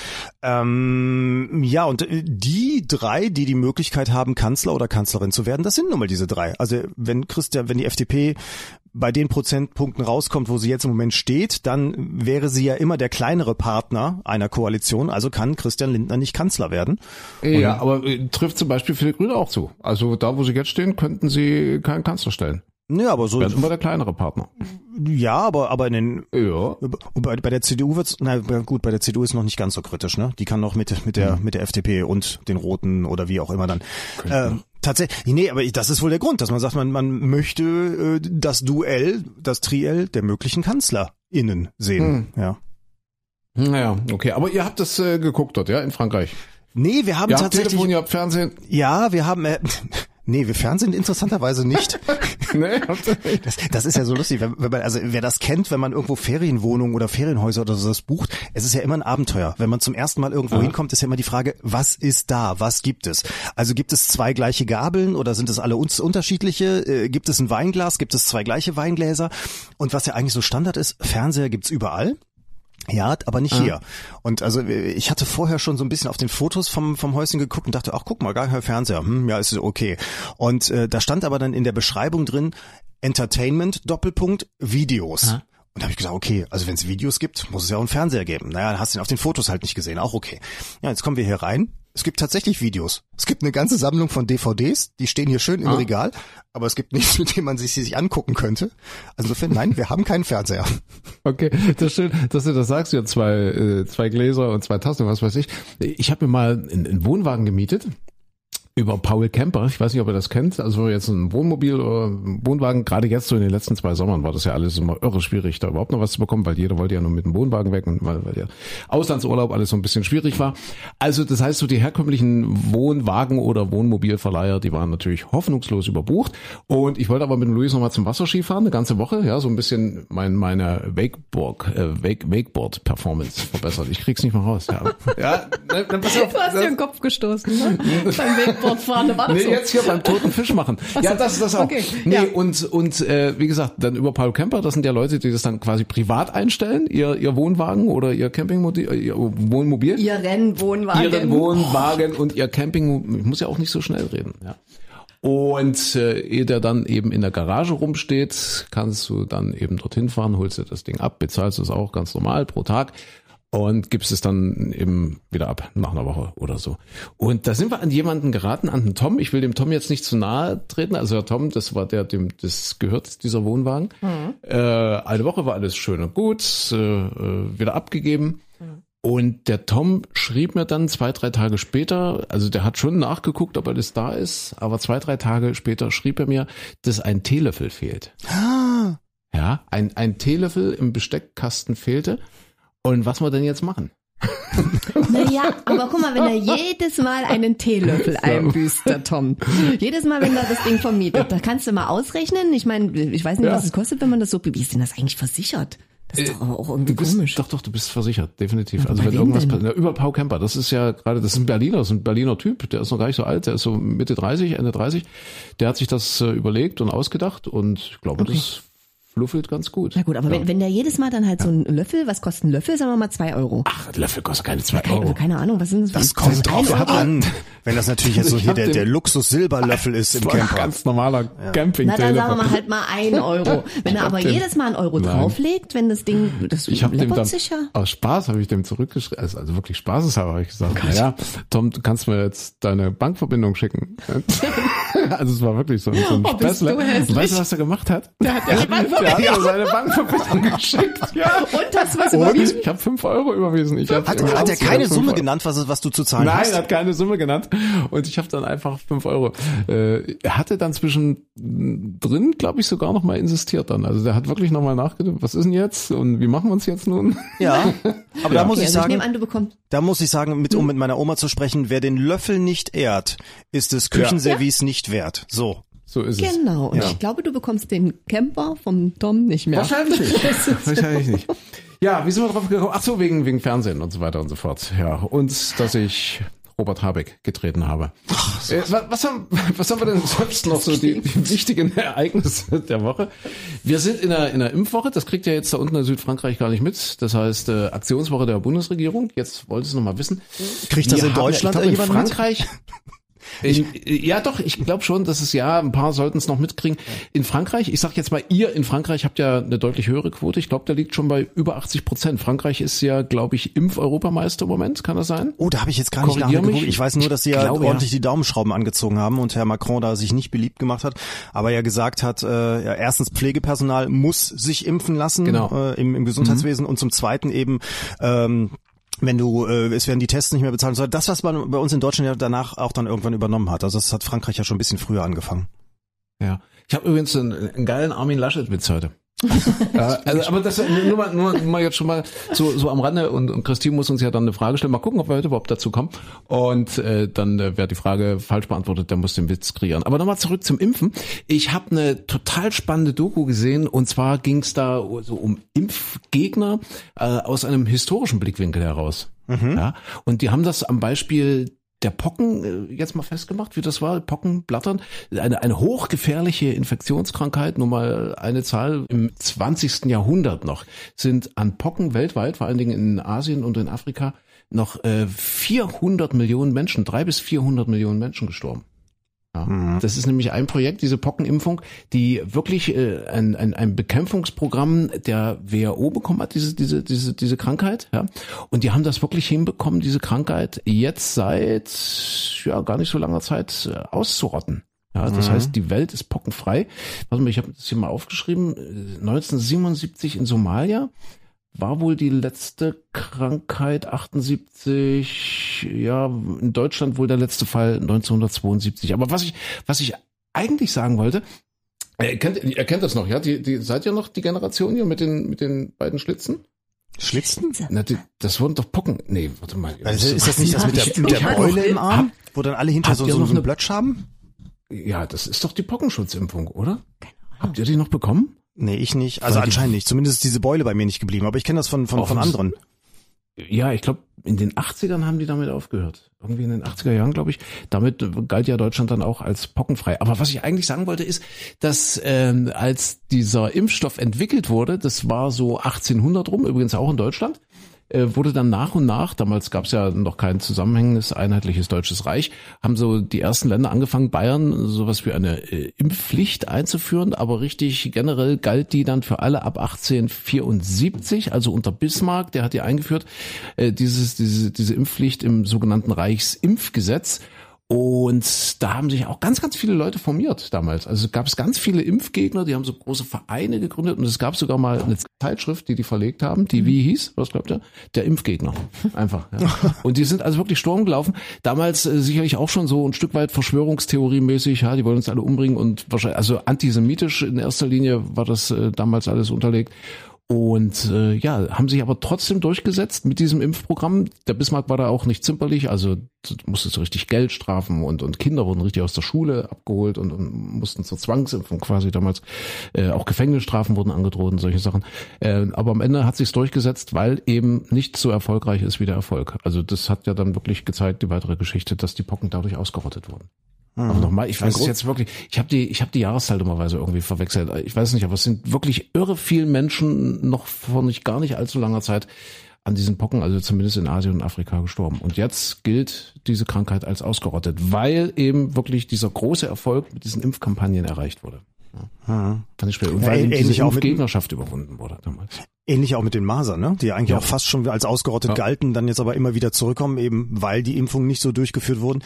Ähm, ja, und äh, die drei, die die Möglichkeit haben, Kanzler oder Kanzlerin zu werden, das sind nun mal diese drei. Also wenn Christian, wenn die FDP bei den Prozentpunkten rauskommt, wo sie jetzt im Moment steht, dann wäre sie ja immer der kleinere Partner einer Koalition, also kann Christian Lindner nicht Kanzler werden. ja, aber äh, trifft zum Beispiel für die Grüne auch zu. Also da, wo sie jetzt stehen, könnten sie keinen Kanzler stellen. Ja, aber so, Wären immer der kleinere Partner. ja, aber, aber in den, Ja. Bei, bei der CDU wird's, na gut, bei der CDU ist noch nicht ganz so kritisch, ne? Die kann noch mit mit der mit der FDP und den Roten oder wie auch immer dann. Äh, tatsächlich, nee, aber das ist wohl der Grund, dass man sagt, man man möchte äh, das Duell, das Triell der möglichen KanzlerInnen sehen. Ja. Naja, okay. Aber ihr habt das äh, geguckt dort, ja, in Frankreich. Nee, wir haben Ihr habt tatsächlich, Telefon, ihr habt Fernsehen. ja, wir haben, äh, nee, wir Fernsehen interessanterweise nicht. nee. Das, das ist ja so lustig, wenn, wenn man, also wer das kennt, wenn man irgendwo Ferienwohnungen oder Ferienhäuser oder sowas bucht, es ist ja immer ein Abenteuer. Wenn man zum ersten Mal irgendwo hinkommt, ist ja immer die Frage, was ist da, was gibt es? Also gibt es zwei gleiche Gabeln oder sind es alle uns unterschiedliche? Äh, gibt es ein Weinglas, gibt es zwei gleiche Weingläser? Und was ja eigentlich so Standard ist, Fernseher gibt's überall. Ja, aber nicht hier. Und also äh, ich hatte vorher schon so ein bisschen auf den Fotos vom vom Häuschen geguckt und dachte, ach guck mal, gar kein Fernseher. Hm, ja, ist okay. Und äh, da stand aber dann in der Beschreibung drin Entertainment Doppelpunkt Videos. Und da habe ich gesagt, okay, also wenn es Videos gibt, muss es ja auch einen Fernseher geben. Naja, dann hast du ihn auf den Fotos halt nicht gesehen, auch okay. Ja, jetzt kommen wir hier rein. Es gibt tatsächlich Videos. Es gibt eine ganze Sammlung von DVDs, die stehen hier schön im Regal, aber es gibt nichts, mit dem man sich sie sich angucken könnte. Also insofern, nein, wir haben keinen Fernseher. Okay, das ist schön, dass du das sagst. Ja, zwei, äh, zwei Gläser und zwei Tassen, was weiß ich. Ich habe mir mal einen, einen Wohnwagen gemietet über Paul Kemper. Ich weiß nicht, ob ihr das kennt. Also jetzt ein Wohnmobil oder ein Wohnwagen, gerade jetzt so in den letzten zwei Sommern war das ja alles immer irre schwierig, da überhaupt noch was zu bekommen, weil jeder wollte ja nur mit dem Wohnwagen weg und weil, weil der Auslandsurlaub alles so ein bisschen schwierig war. Also das heißt, so die herkömmlichen Wohnwagen oder Wohnmobilverleiher, die waren natürlich hoffnungslos überbucht. Und ich wollte aber mit dem Luis nochmal zum Wasserski fahren, eine ganze Woche, ja, so ein bisschen mein, meine Wakeboard, äh, Wake, Wakeboard-Performance verbessert. Ich krieg's nicht mehr raus. Ja, ja dann, dann pass auf, Du hast dir den Kopf gestoßen, ne? Beim Wakeboardfahren, war das Nee, so? jetzt hier beim toten Fisch machen. Ja, das ist das auch. Okay, Nee, ja. und, und äh, wie gesagt, dann über Paul Camper, das sind ja Leute, die das dann quasi privat einstellen, ihr, ihr Wohnwagen oder ihr Campingmobil, äh, ihr Wohnmobil. Ihr Rennwohnwagen. Ihren Wohnwagen und ihr Camping, ich muss ja auch nicht so schnell reden, ja. Und äh, ehe der dann eben in der Garage rumsteht, kannst du dann eben dorthin fahren, holst dir das Ding ab, bezahlst es auch ganz normal pro Tag und gibst es dann eben wieder ab nach einer Woche oder so. Und da sind wir an jemanden geraten, an den Tom. Ich will dem Tom jetzt nicht zu nahe treten. Also der Tom, das war der, dem das gehört, dieser Wohnwagen. Äh, eine Woche war alles schön und gut, äh, äh, wieder abgegeben. Und der Tom schrieb mir dann zwei, drei Tage später, also der hat schon nachgeguckt, ob alles da ist, aber zwei, drei Tage später schrieb er mir, dass ein Teelöffel fehlt. Ja, ein, ein Teelöffel im Besteckkasten fehlte. Und was wir denn jetzt machen? Naja, aber guck mal, wenn er jedes Mal einen Teelöffel einbüßt, der Tom. Jedes Mal, wenn er das Ding vermietet, da kannst du mal ausrechnen. Ich meine, ich weiß nicht, Ja. was es kostet, wenn man das so, wie ist denn das eigentlich versichert? Das ist doch aber auch irgendwie bist, komisch. Doch, doch, du bist versichert, definitiv. Also wenn irgendwas passiert, über Paul Kemper, das ist ja gerade, das ist ein Berliner, das ist ein Berliner Typ, der ist noch gar nicht so alt, der ist so Mitte 30, Ende 30. Der hat sich das äh, überlegt und ausgedacht und ich glaube, das fluffelt ganz gut. Na gut, aber ja. wenn, wenn der jedes Mal dann halt so ein Löffel, was kostet ein Löffel? Sagen wir mal zwei Euro. Ach, Löffel kostet keine zwei Keine, Euro. also keine Ahnung, was sind das? Das für- kommt ein drauf Euro? an. Wenn das natürlich jetzt so hier hab der, der Luxus-Silberlöffel ist im Das war ein Camper. ganz normaler camping Na, dann sagen wir mal halt mal ein Euro. Wenn er hab aber den- jedes Mal einen Euro Nein. drauflegt, wenn das Ding, das Ich habe dem dann sich ja. aus Spaß habe ich dem zurückgeschrieben, also, also wirklich spaßeshalber habe ich gesagt, naja, Tom, du kannst mir jetzt deine Bankverbindung schicken. also es war wirklich so, so ein Oh, bist Späßle. du Weißt du, was er gemacht hat? Der hat ja die Der hat mir seine Bankverbindung geschickt. Ja. Und das was Und überwiesen? ich habe fünf Euro überwiesen. Ich hab Hat, hat er ich keine Summe Euro- genannt, was, was du zu zahlen Nein, hast? er hat keine Summe genannt. Und ich habe dann einfach fünf Euro. Äh, er hatte dann zwischen drin, glaube ich, sogar noch mal insistiert dann. Also der hat wirklich noch mal nachgedacht, was ist denn jetzt und wie machen wir uns jetzt nun? Ja, aber da muss Okay, ich also ich sagen, nehme an, du bekommst. da muss ich sagen, mit, um mit meiner Oma zu sprechen, wer den Löffel nicht ehrt, ist des Küchenservice nicht wert. So. So ist es. Genau. Und Ja. ich glaube, du bekommst den Camper vom Tom nicht mehr. Wahrscheinlich nicht. Wahrscheinlich nicht. Ja, wie sind wir drauf gekommen? Ach so, wegen, wegen Fernsehen und so weiter und so fort. Ja, und dass ich Robert Habeck getreten habe. äh, was, was, haben, was haben wir denn sonst noch so die, die wichtigen Ereignisse der Woche? Wir sind in einer, in einer Impfwoche, das kriegt ja jetzt da unten in Südfrankreich gar nicht mit. Das heißt äh, Aktionswoche der Bundesregierung. Jetzt wollte es noch mal wissen. Kriegt das Wir in haben ja- Deutschland ich glaub, in jemand mit? Frankreich? In, ja, doch, ich glaube schon, dass es ja, ein paar sollten es noch mitkriegen. In Frankreich, ich sag jetzt mal, ihr in Frankreich habt ja eine deutlich höhere Quote. Ich glaube, der liegt schon bei über 80 Prozent. Frankreich ist ja, glaube ich, Impf-Europameister im Moment, kann das sein? Oh, da habe ich jetzt gar nicht nachgeguckt. mich. Ich weiß nur, dass sie ja glaube, ja. ordentlich die Daumenschrauben angezogen haben und Herr Macron da sich nicht beliebt gemacht hat, aber ja gesagt hat, äh, ja, erstens Pflegepersonal muss sich impfen lassen Genau. äh, im, im Gesundheitswesen und zum Zweiten eben ähm, wenn du, äh, es werden die Tests nicht mehr bezahlt. Das, was man bei uns in Deutschland ja danach auch dann irgendwann übernommen hat. Also das hat Frankreich ja schon ein bisschen früher angefangen. Ja. Ich habe übrigens einen, einen geilen Armin Laschet-Witz heute. Ja, also, aber das nur mal, nur mal jetzt schon mal so, so am Rande und, und Christine muss uns ja dann eine Frage stellen. Mal gucken, ob wir heute überhaupt dazu kommen. Und äh, dann, äh, wer die Frage falsch beantwortet, der muss den Witz kreieren. Aber nochmal zurück zum Impfen. Ich habe eine total spannende Doku gesehen und zwar ging es da so um Impfgegner äh, aus einem historischen Blickwinkel heraus. Ja, und die haben das am Beispiel der Pocken äh, jetzt mal festgemacht, wie das war, Pockenblattern, eine, eine hochgefährliche Infektionskrankheit, nur mal eine Zahl, im 20. Jahrhundert noch sind an Pocken weltweit, vor allen Dingen in Asien und in Afrika, noch äh, 400 Millionen Menschen, drei bis 400 Millionen Menschen gestorben. Ja, Das ist nämlich ein Projekt, diese Pockenimpfung, die wirklich äh, ein, ein, ein Bekämpfungsprogramm der WHO bekommen hat, diese, diese, diese, diese Krankheit. Ja. Und die haben das wirklich hinbekommen, diese Krankheit jetzt seit ja gar nicht so langer Zeit äh, auszurotten. Ja, das heißt, die Welt ist pockenfrei. Warte mal, ich habe das hier mal aufgeschrieben. Äh, 1977 in Somalia war wohl die letzte Krankheit 78 ich, ja, in Deutschland wohl der letzte Fall 1972. Aber was ich, was ich eigentlich sagen wollte, er kennt, er kennt das noch, ja? Die, die, seid ihr noch die Generation hier mit den, mit den beiden Schlitzen? Schlitzen? Na, die, das wurden doch Pocken. Nee, warte mal. Also ist das nicht das mit der, mit der Beule im Arm, wo dann alle hinter so, so noch einen eine- Blötsch haben? Ja, das ist doch die Pockenschutzimpfung, oder? Habt ihr die noch bekommen? Nee, ich nicht. Also Weil anscheinend nicht. Zumindest ist diese Beule bei mir nicht geblieben. Aber ich kenne das von, von, von anderen. Ja, ich glaube, in den 80ern haben die damit aufgehört. Irgendwie in den 80er Jahren, glaube ich. Damit galt ja Deutschland dann auch als pockenfrei. Aber was ich eigentlich sagen wollte, ist, dass ähm, als dieser Impfstoff entwickelt wurde, das war so 1800 rum, übrigens auch in Deutschland, äh, wurde dann nach und nach, damals gab es ja noch kein zusammenhängendes einheitliches deutsches Reich, haben so die ersten Länder angefangen, Bayern sowas wie eine äh, Impfpflicht einzuführen, aber richtig generell galt die dann für alle ab 1874, also unter Bismarck, der hat die eingeführt, äh, dieses, diese, diese Impfpflicht im sogenannten Reichsimpfgesetz. Und da haben sich auch ganz, ganz viele Leute formiert damals. Also gab es ganz viele Impfgegner, die haben so große Vereine gegründet und es gab sogar mal eine Zeitschrift, die die verlegt haben, die wie hieß, was glaubt ihr? Der Impfgegner. Einfach. Ja. Und die sind also wirklich Sturm gelaufen. Damals äh, sicherlich auch schon so ein Stück weit Verschwörungstheorie-mäßig, ja, die wollen uns alle umbringen und wahrscheinlich, also antisemitisch in erster Linie war das äh, damals alles unterlegt. Und äh, ja, haben sich aber trotzdem durchgesetzt mit diesem Impfprogramm. Der Bismarck war da auch nicht zimperlich, also du musstest richtig Geld strafen und, und Kinder wurden richtig aus der Schule abgeholt und, und mussten zur Zwangsimpfung quasi damals. Äh, auch Gefängnisstrafen wurden angedroht und solche Sachen. Äh, aber am Ende hat sich's durchgesetzt, weil eben nicht so erfolgreich ist wie der Erfolg. Also das hat ja dann wirklich gezeigt, die weitere Geschichte, dass die Pocken dadurch ausgerottet wurden. Aber nochmal, ich weiß es jetzt wirklich, ich habe die, ich habe die Jahreszahl dummerweise irgendwie verwechselt. Ich weiß nicht, aber es sind wirklich irre viele Menschen noch vor nicht gar nicht allzu langer Zeit an diesen Pocken, also zumindest in Asien und Afrika gestorben. Und jetzt gilt diese Krankheit als ausgerottet, weil eben wirklich dieser große Erfolg mit diesen Impfkampagnen erreicht wurde. Ja. Fand ich. Und Ja, weil eben ähnlich auch mit- Impfgegnerschaft überwunden wurde damals. Ähnlich auch mit den Masern, ne? die ja eigentlich Ja. auch fast schon als ausgerottet Ja. galten, dann jetzt aber immer wieder zurückkommen, eben weil die Impfungen nicht so durchgeführt wurden.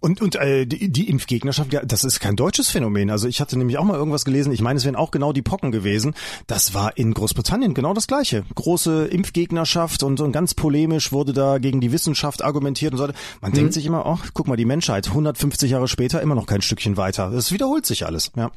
Und, und äh, die, die Impfgegnerschaft, ja, das ist kein deutsches Phänomen. Also ich hatte nämlich auch mal irgendwas gelesen, ich meine, es wären auch genau die Pocken gewesen. Das war in Großbritannien genau das Gleiche. Große Impfgegnerschaft und, und ganz polemisch wurde da gegen die Wissenschaft argumentiert und so. Man Mhm. denkt sich immer, ach, guck mal, die Menschheit, 150 Jahre später immer noch kein Stückchen weiter. Es wiederholt sich alles. Ja.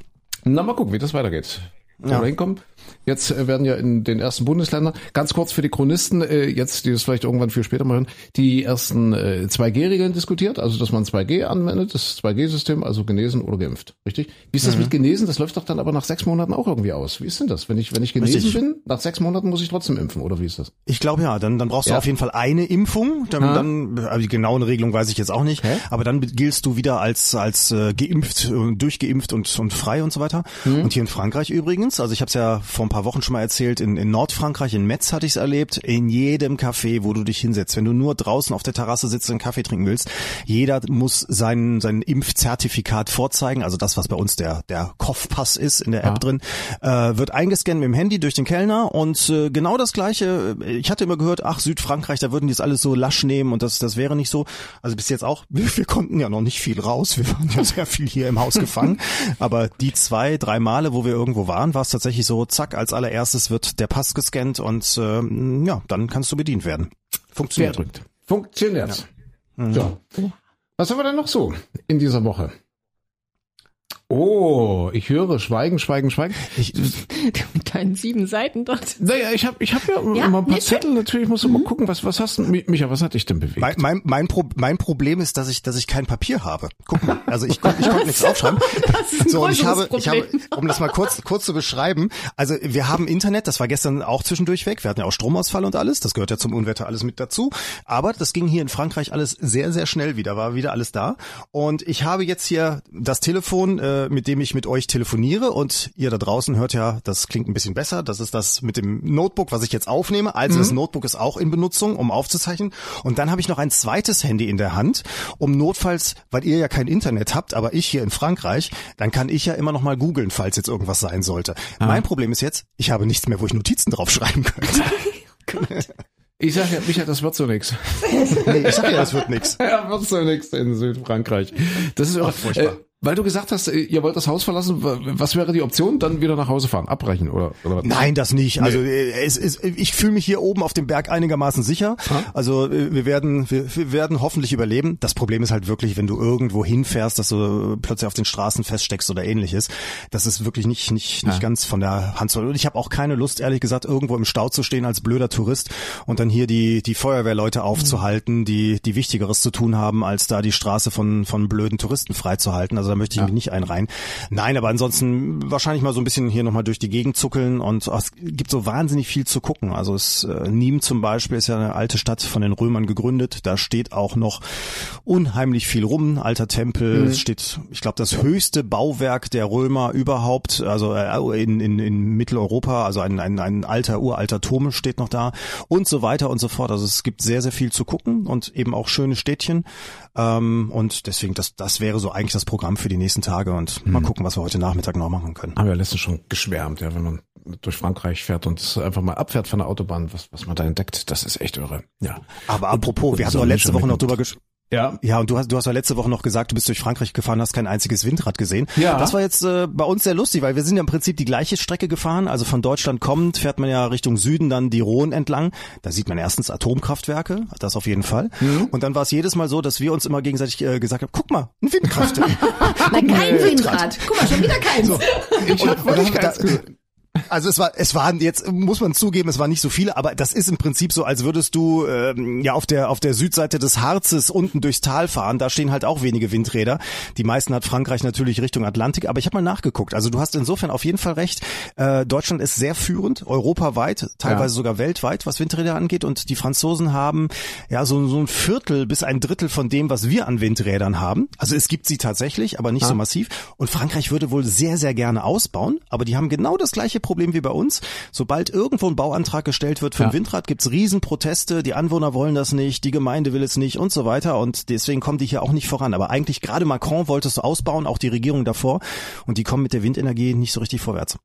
Na, mal gucken, wie das weitergeht. Wo Ja. wir hinkommen. Jetzt äh, werden ja in den ersten Bundesländern, ganz kurz für die Chronisten, äh, jetzt, die das vielleicht irgendwann viel später machen, die ersten äh, 2G-Regeln diskutiert, also dass man 2G anwendet, das 2G-System, also genesen oder geimpft. Richtig? Wie ist das mit genesen? Das läuft doch dann aber nach sechs Monaten auch irgendwie aus. Wie ist denn das? Wenn ich, wenn ich genesen Richtig. bin, nach sechs Monaten muss ich trotzdem impfen, oder wie ist das? Ich glaube ja, dann, dann brauchst du Ja. auf jeden Fall eine Impfung. Dann, Ja. dann also die genauen Regelung weiß ich jetzt auch nicht. Okay. Aber dann giltst du wieder als als äh, geimpft, äh, durchgeimpft und und frei und so weiter. Mhm. Und hier in Frankreich übrigens, also ich habe es ja vor ein paar Wochen schon mal erzählt, in, in Nordfrankreich, in Metz hatte ich es erlebt, in jedem Café, wo du dich hinsetzt, wenn du nur draußen auf der Terrasse sitzt und einen Kaffee trinken willst, jeder muss sein sein Impfzertifikat vorzeigen, also das, was bei uns der der Kopfpass ist in der App Ja. drin, äh, wird eingescannt mit dem Handy durch den Kellner und äh, genau das gleiche. äh, Ich hatte immer gehört, ach Südfrankreich, da würden die das alles so lasch nehmen und das das wäre nicht so. Also bis jetzt auch, wir, wir konnten ja noch nicht viel raus, wir waren ja sehr viel hier im Haus gefangen, aber die zwei, drei Male, wo wir irgendwo waren, war es tatsächlich so, zack, als allererstes wird der Pass gescannt und äh, ja, dann kannst du bedient werden. Funktioniert. Verrückt. Funktioniert. So. Was haben wir denn noch so in dieser Woche? Oh, ich höre Schweigen, Schweigen, Schweigen. Ich, Mit deinen sieben Seiten dort. Naja, ich habe ich hab ja, Ja, immer ein paar nee, Zettel. Natürlich muss ich mal gucken, was, was hast du, Mi- Micha, was hat dich denn bewegt? Mein, mein, mein, Pro, mein Problem ist, dass ich, dass ich kein Papier habe. Guck mal, also ich, kon- ich konnte nichts aufschreiben. Das ist ein So, und ich habe, ich habe, Problem. um das mal kurz, kurz zu beschreiben. Also wir haben Internet, das war gestern auch zwischendurch weg. Wir hatten ja auch Stromausfall und alles. Das gehört ja zum Unwetter alles mit dazu. Aber das ging hier in Frankreich alles sehr, sehr schnell wieder. War wieder alles da. Und ich habe jetzt hier das Telefon, äh, mit dem ich mit euch telefoniere. Und ihr da draußen hört ja, das klingt ein bisschen besser. Das ist das mit dem Notebook, was ich jetzt aufnehme. Also das Notebook ist auch in Benutzung, um aufzuzeichnen. Und dann habe ich noch ein zweites Handy in der Hand, um notfalls, weil ihr ja kein Internet habt, aber ich hier in Frankreich, dann kann ich ja immer noch mal googeln, falls jetzt irgendwas sein sollte. Mein Problem ist jetzt, ich habe nichts mehr, wo ich Notizen drauf schreiben könnte. Ich sag ja, Micha, das wird so nix. nee, ich sag ja, das wird nix. Ja, wird so nix in Südfrankreich. Das ist auch, furchtbar. äh, weil du gesagt hast, äh, ihr wollt das Haus verlassen, was wäre die Option? Dann wieder nach Hause fahren, abbrechen oder? oder was? Nein, das nicht. Also äh, es ist, ich fühle mich hier oben auf dem Berg einigermaßen sicher. Also äh, wir werden, wir, wir werden hoffentlich überleben. Das Problem ist halt wirklich, wenn du irgendwo hinfährst, dass du plötzlich auf den Straßen feststeckst oder ähnliches. Das ist wirklich nicht nicht nicht ganz von der Hand zu. Und ich habe auch keine Lust, ehrlich gesagt, irgendwo im Stau zu stehen als blöder Tourist und dann hier die die Feuerwehrleute aufzuhalten, die die wichtigeres zu tun haben, als da die Straße von von blöden Touristen freizuhalten. Also da möchte ich mich nicht einreihen. Nein, aber ansonsten wahrscheinlich mal so ein bisschen hier nochmal durch die Gegend zuckeln und oh, es gibt so wahnsinnig viel zu gucken. Also es, äh, Nîmes zum Beispiel ist ja eine alte Stadt von den Römern gegründet. Da steht auch noch unheimlich viel rum. Alter Tempel, Mhm. es steht, ich glaube, das höchste Bauwerk der Römer überhaupt, also äh, in, in, in Mitteleuropa, also ein, ein, ein alter, uralter Turm steht noch da und so weiter und so fort. Also es gibt sehr, sehr viel zu gucken und eben auch schöne Städtchen. Ähm, und deswegen, das, das wäre so eigentlich das Programm für die nächsten Tage und mal gucken, was wir heute Nachmittag noch machen können. Haben wir letztens schon geschwärmt, ja, wenn man durch Frankreich fährt und einfach mal abfährt von der Autobahn, was, was man da entdeckt, das ist echt irre. Ja. Aber apropos, und wir hatten doch letzte Woche noch und- drüber gesprochen. Ja. Ja, und du hast, du hast ja letzte Woche noch gesagt, du bist durch Frankreich gefahren, hast kein einziges Windrad gesehen. Ja. Das war jetzt äh, bei uns sehr lustig, weil wir sind ja im Prinzip die gleiche Strecke gefahren. Also von Deutschland kommend fährt man ja Richtung Süden dann die Rhone entlang. Da sieht man erstens Atomkraftwerke, das auf jeden Fall. Mhm. Und dann war es jedes Mal so, dass wir uns immer gegenseitig äh, gesagt haben, guck mal, ein Windkraftwerk. Nein, kein Windrad. Guck mal, schon wieder keins. Ich hab wirklich da- keins. Also es war, es waren jetzt muss man zugeben, es waren nicht so viele, aber das ist im Prinzip so, als würdest du ähm, ja auf der auf der Südseite des Harzes unten durchs Tal fahren. Da stehen halt auch wenige Windräder. Die meisten hat Frankreich natürlich Richtung Atlantik, aber ich habe mal nachgeguckt. Also du hast insofern auf jeden Fall recht. Äh, Deutschland ist sehr führend, europaweit, teilweise Ja. sogar weltweit, was Windräder angeht. Und die Franzosen haben ja so, so ein Viertel bis ein Drittel von dem, was wir an Windrädern haben. Also es gibt sie tatsächlich, aber nicht so massiv. Und Frankreich würde wohl sehr, sehr gerne ausbauen, aber die haben genau das gleiche Problem wie bei uns. Sobald irgendwo ein Bauantrag gestellt wird für ein Ja. Windrad, gibt's Riesenproteste, die Anwohner wollen das nicht, die Gemeinde will es nicht und so weiter. Und deswegen kommen die hier auch nicht voran. Aber eigentlich gerade Macron wollte es ausbauen, auch die Regierung davor. Und die kommen mit der Windenergie nicht so richtig vorwärts.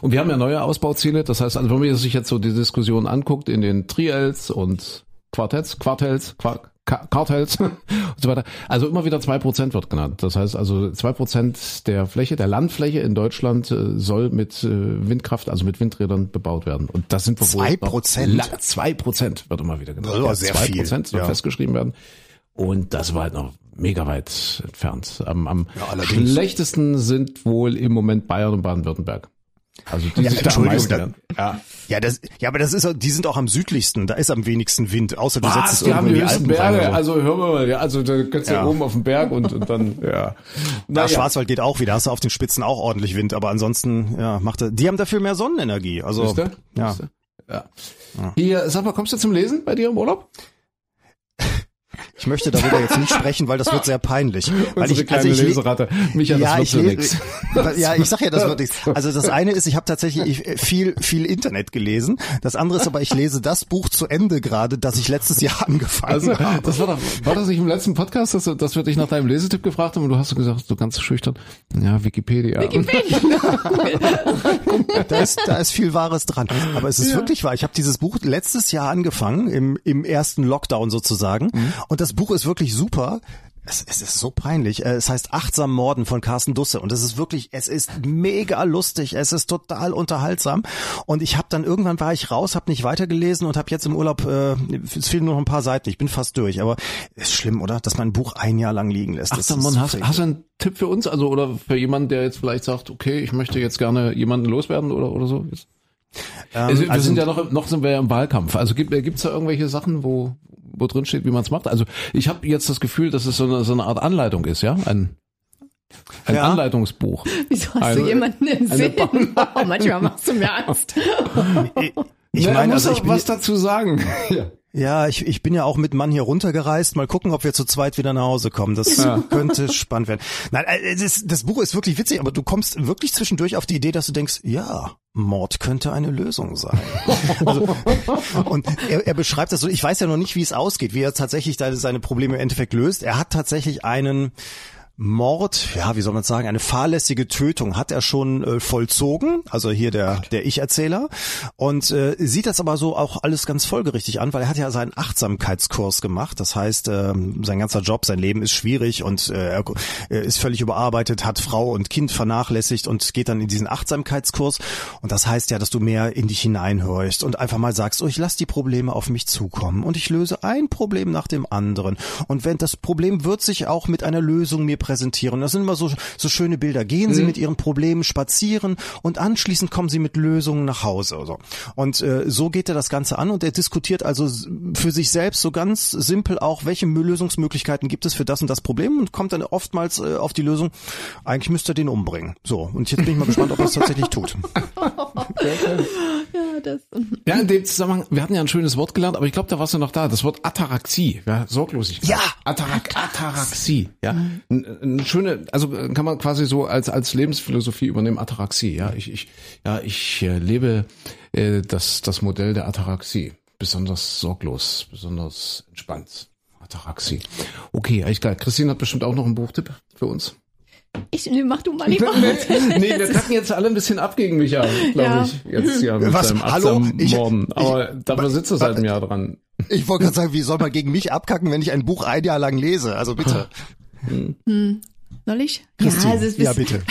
Und wir haben ja neue Ausbauziele. Das heißt, also wenn man sich jetzt so die Diskussion anguckt in den Triels und Quartetts, Quartells, Quar Kartells und so weiter. Also immer wieder zwei Prozent wird genannt. Das heißt also zwei Prozent der Fläche, der Landfläche in Deutschland äh, soll mit äh, Windkraft, also mit Windrädern bebaut werden. Und das sind Zwei Prozent? Zwei Prozent wird immer wieder genannt. Das sehr zwei viel. Prozent soll Ja. festgeschrieben werden. Und das war halt noch mega weit entfernt. Am, am allerdings. schlechtesten sind wohl im Moment Bayern und Baden-Württemberg. Also die Ja, am Entschuldigung, meisten da-. Ja. Ja, das, ja, aber das ist, die sind auch am südlichsten. Da ist am wenigsten Wind. Außer du setzt Was? es Die haben irgendwo die höchsten Alpen rein. Berge. oder so. Also hör mal, ja, also da kannst du Ja. oben auf dem Berg und, und dann, ja. Ja, Naja. Schwarzwald geht auch wieder, hast du auf den Spitzen auch ordentlich Wind, aber ansonsten, ja, macht er, die haben dafür mehr Sonnenenergie. Also, Siehste? ja. Siehste? Ja. Hier, sag mal, kommst du zum Lesen bei dir im Urlaub? Ich möchte darüber jetzt nicht sprechen, weil das wird sehr peinlich. Weil ich, kleine also ich, le- Leseratte. Micha, das ja, wird ich so nix. Ja, ich sag ja, das wird nichts. Also das eine ist, ich habe tatsächlich ich, viel, viel Internet gelesen. Das andere ist aber, ich lese das Buch zu Ende gerade, das ich letztes Jahr angefangen Also, habe. das war doch, war das nicht im letzten Podcast, dass, du- dass wir dich nach deinem Lesetipp gefragt haben und du hast gesagt, so ganz schüchtern, ja, Wikipedia. Da ist, da ist viel Wahres dran. Aber es ist wirklich wahr. Ich habe dieses Buch letztes Jahr angefangen, im, im ersten Lockdown sozusagen. Mhm. Und das Buch ist wirklich super. Es, es ist so peinlich. Äh, Es heißt Achtsam Morden von Carsten Dusse und es ist wirklich, es ist mega lustig, es ist total unterhaltsam und ich habe dann irgendwann war ich raus, habe nicht weitergelesen und habe jetzt im Urlaub, äh, es fehlen nur noch ein paar Seiten, ich bin fast durch, aber ist schlimm, oder? Dass man ein Buch ein Jahr lang liegen lässt. Ach, Das sag ist mal, hast, hast du einen Tipp für uns? Also, oder für jemanden, der jetzt vielleicht sagt, okay, ich möchte jetzt gerne jemanden loswerden oder, oder so? Ähm, Also, wir also- sind ja noch, noch sind wir ja im Wahlkampf. Also gibt es da irgendwelche Sachen, wo, wo drin steht, wie man es macht? Also ich habe jetzt das Gefühl, dass es so eine, so eine Art Anleitung ist, ja? Ein, ein Ja. Anleitungsbuch. Wieso hast Eine- du jemanden im Sinn? Oh, manchmal machst du mir Angst. ich er meine, muss also ich auch bin, was dazu sagen. ja. Ja, ich, ich bin ja auch mit Mann hier runtergereist. Mal gucken, ob wir zu zweit wieder nach Hause kommen. Das könnte spannend werden. Nein, äh, das, das Buch ist wirklich witzig, aber du kommst wirklich zwischendurch auf die Idee, dass du denkst, ja, Mord könnte eine Lösung sein. Also, und er, er beschreibt das so, ich weiß ja noch nicht, wie es ausgeht, wie er tatsächlich seine Probleme im Endeffekt löst. Er hat tatsächlich einen Mord, ja, wie soll man sagen, eine fahrlässige Tötung hat er schon äh, vollzogen, also hier der der Ich-Erzähler. Und äh, sieht das aber so auch alles ganz folgerichtig an, weil er hat ja seinen Achtsamkeitskurs gemacht. Das heißt, äh, sein ganzer Job, sein Leben ist schwierig und äh, er ist völlig überarbeitet, hat Frau und Kind vernachlässigt und geht dann in diesen Achtsamkeitskurs. Und das heißt ja, dass du mehr in dich hineinhörst und einfach mal sagst, oh, ich lasse die Probleme auf mich zukommen und ich löse ein Problem nach dem anderen. Und wenn das Problem wird sich auch mit einer Lösung mir präsentieren. Das sind immer so, so schöne Bilder. Gehen Sie mhm. mit Ihren Problemen spazieren und anschließend kommen Sie mit Lösungen nach Hause. So. Und äh, so geht er das Ganze an und er diskutiert also für sich selbst so ganz simpel auch, welche Lösungsmöglichkeiten gibt es für das und das Problem und kommt dann oftmals äh, auf die Lösung, eigentlich müsste er den umbringen. So, und jetzt bin ich mal gespannt, ob er es tatsächlich tut. ja, das. ja, in dem Zusammenhang, wir hatten ja ein schönes Wort gelernt, aber ich glaube, da warst du noch da. Das Wort Ataraxie, ja, Sorglosigkeit. Ja! Atarak Ataraxie, ja. Mhm eine schöne, also kann man quasi so als als Lebensphilosophie übernehmen, Ataraxie. Ja, ich, ich ja ich äh, lebe äh, das das Modell der Ataraxie, besonders sorglos, besonders entspannt. Ataraxie. Okay, eigentlich klar. Christine hat bestimmt auch noch einen Buchtipp für uns. Ich, nee, mach du mal lieber. nee, wir kacken jetzt alle ein bisschen ab gegen mich glaube ja. ich. Jetzt ja mit Was? seinem Hallo? Ich, Morden. Aber ich, dafür sitzt du seit einem Jahr dran. Ich wollte gerade sagen, wie soll man gegen mich abkacken, wenn ich ein Buch ein Jahr lang lese? Also bitte. Hm. Soll ich? Christine, ja, also ja, bitte.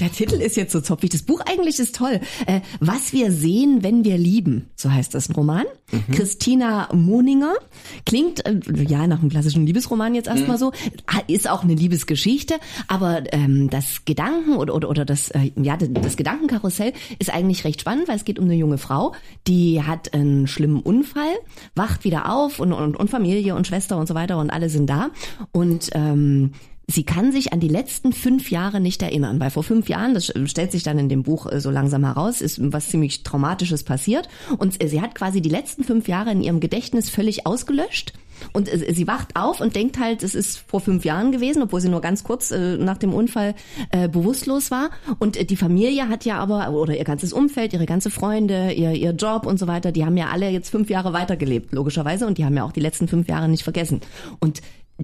Der Titel ist jetzt so zopfig. Das Buch eigentlich ist toll. Äh, Was wir sehen, wenn wir lieben. So heißt das ein Roman. Mhm. Christina Moninger. Klingt, äh, ja, nach einem klassischen Liebesroman jetzt erstmal mhm. so. Ist auch eine Liebesgeschichte. Aber ähm, das Gedanken oder, oder, oder das, äh, ja, das Gedankenkarussell ist eigentlich recht spannend, weil es geht um eine junge Frau, die hat einen schlimmen Unfall, wacht wieder auf und, und, und Familie und Schwester und so weiter und alle sind da. Und ähm, Sie kann sich an die letzten fünf Jahre nicht erinnern, weil vor fünf Jahren, das stellt sich dann in dem Buch äh, so langsam heraus, ist was ziemlich Traumatisches passiert. Und sie hat quasi die letzten fünf Jahre in ihrem Gedächtnis völlig ausgelöscht. Und sie wacht auf und denkt halt, es ist vor fünf Jahren gewesen, obwohl sie nur ganz kurz äh, nach dem Unfall äh, bewusstlos war. Und äh, die Familie hat ja aber, oder ihr ganzes Umfeld, ihre ganze Freunde, ihr, ihr Job und so weiter, die haben ja alle jetzt fünf Jahre weitergelebt, logischerweise. Und die haben ja auch die letzten fünf Jahre nicht vergessen. Und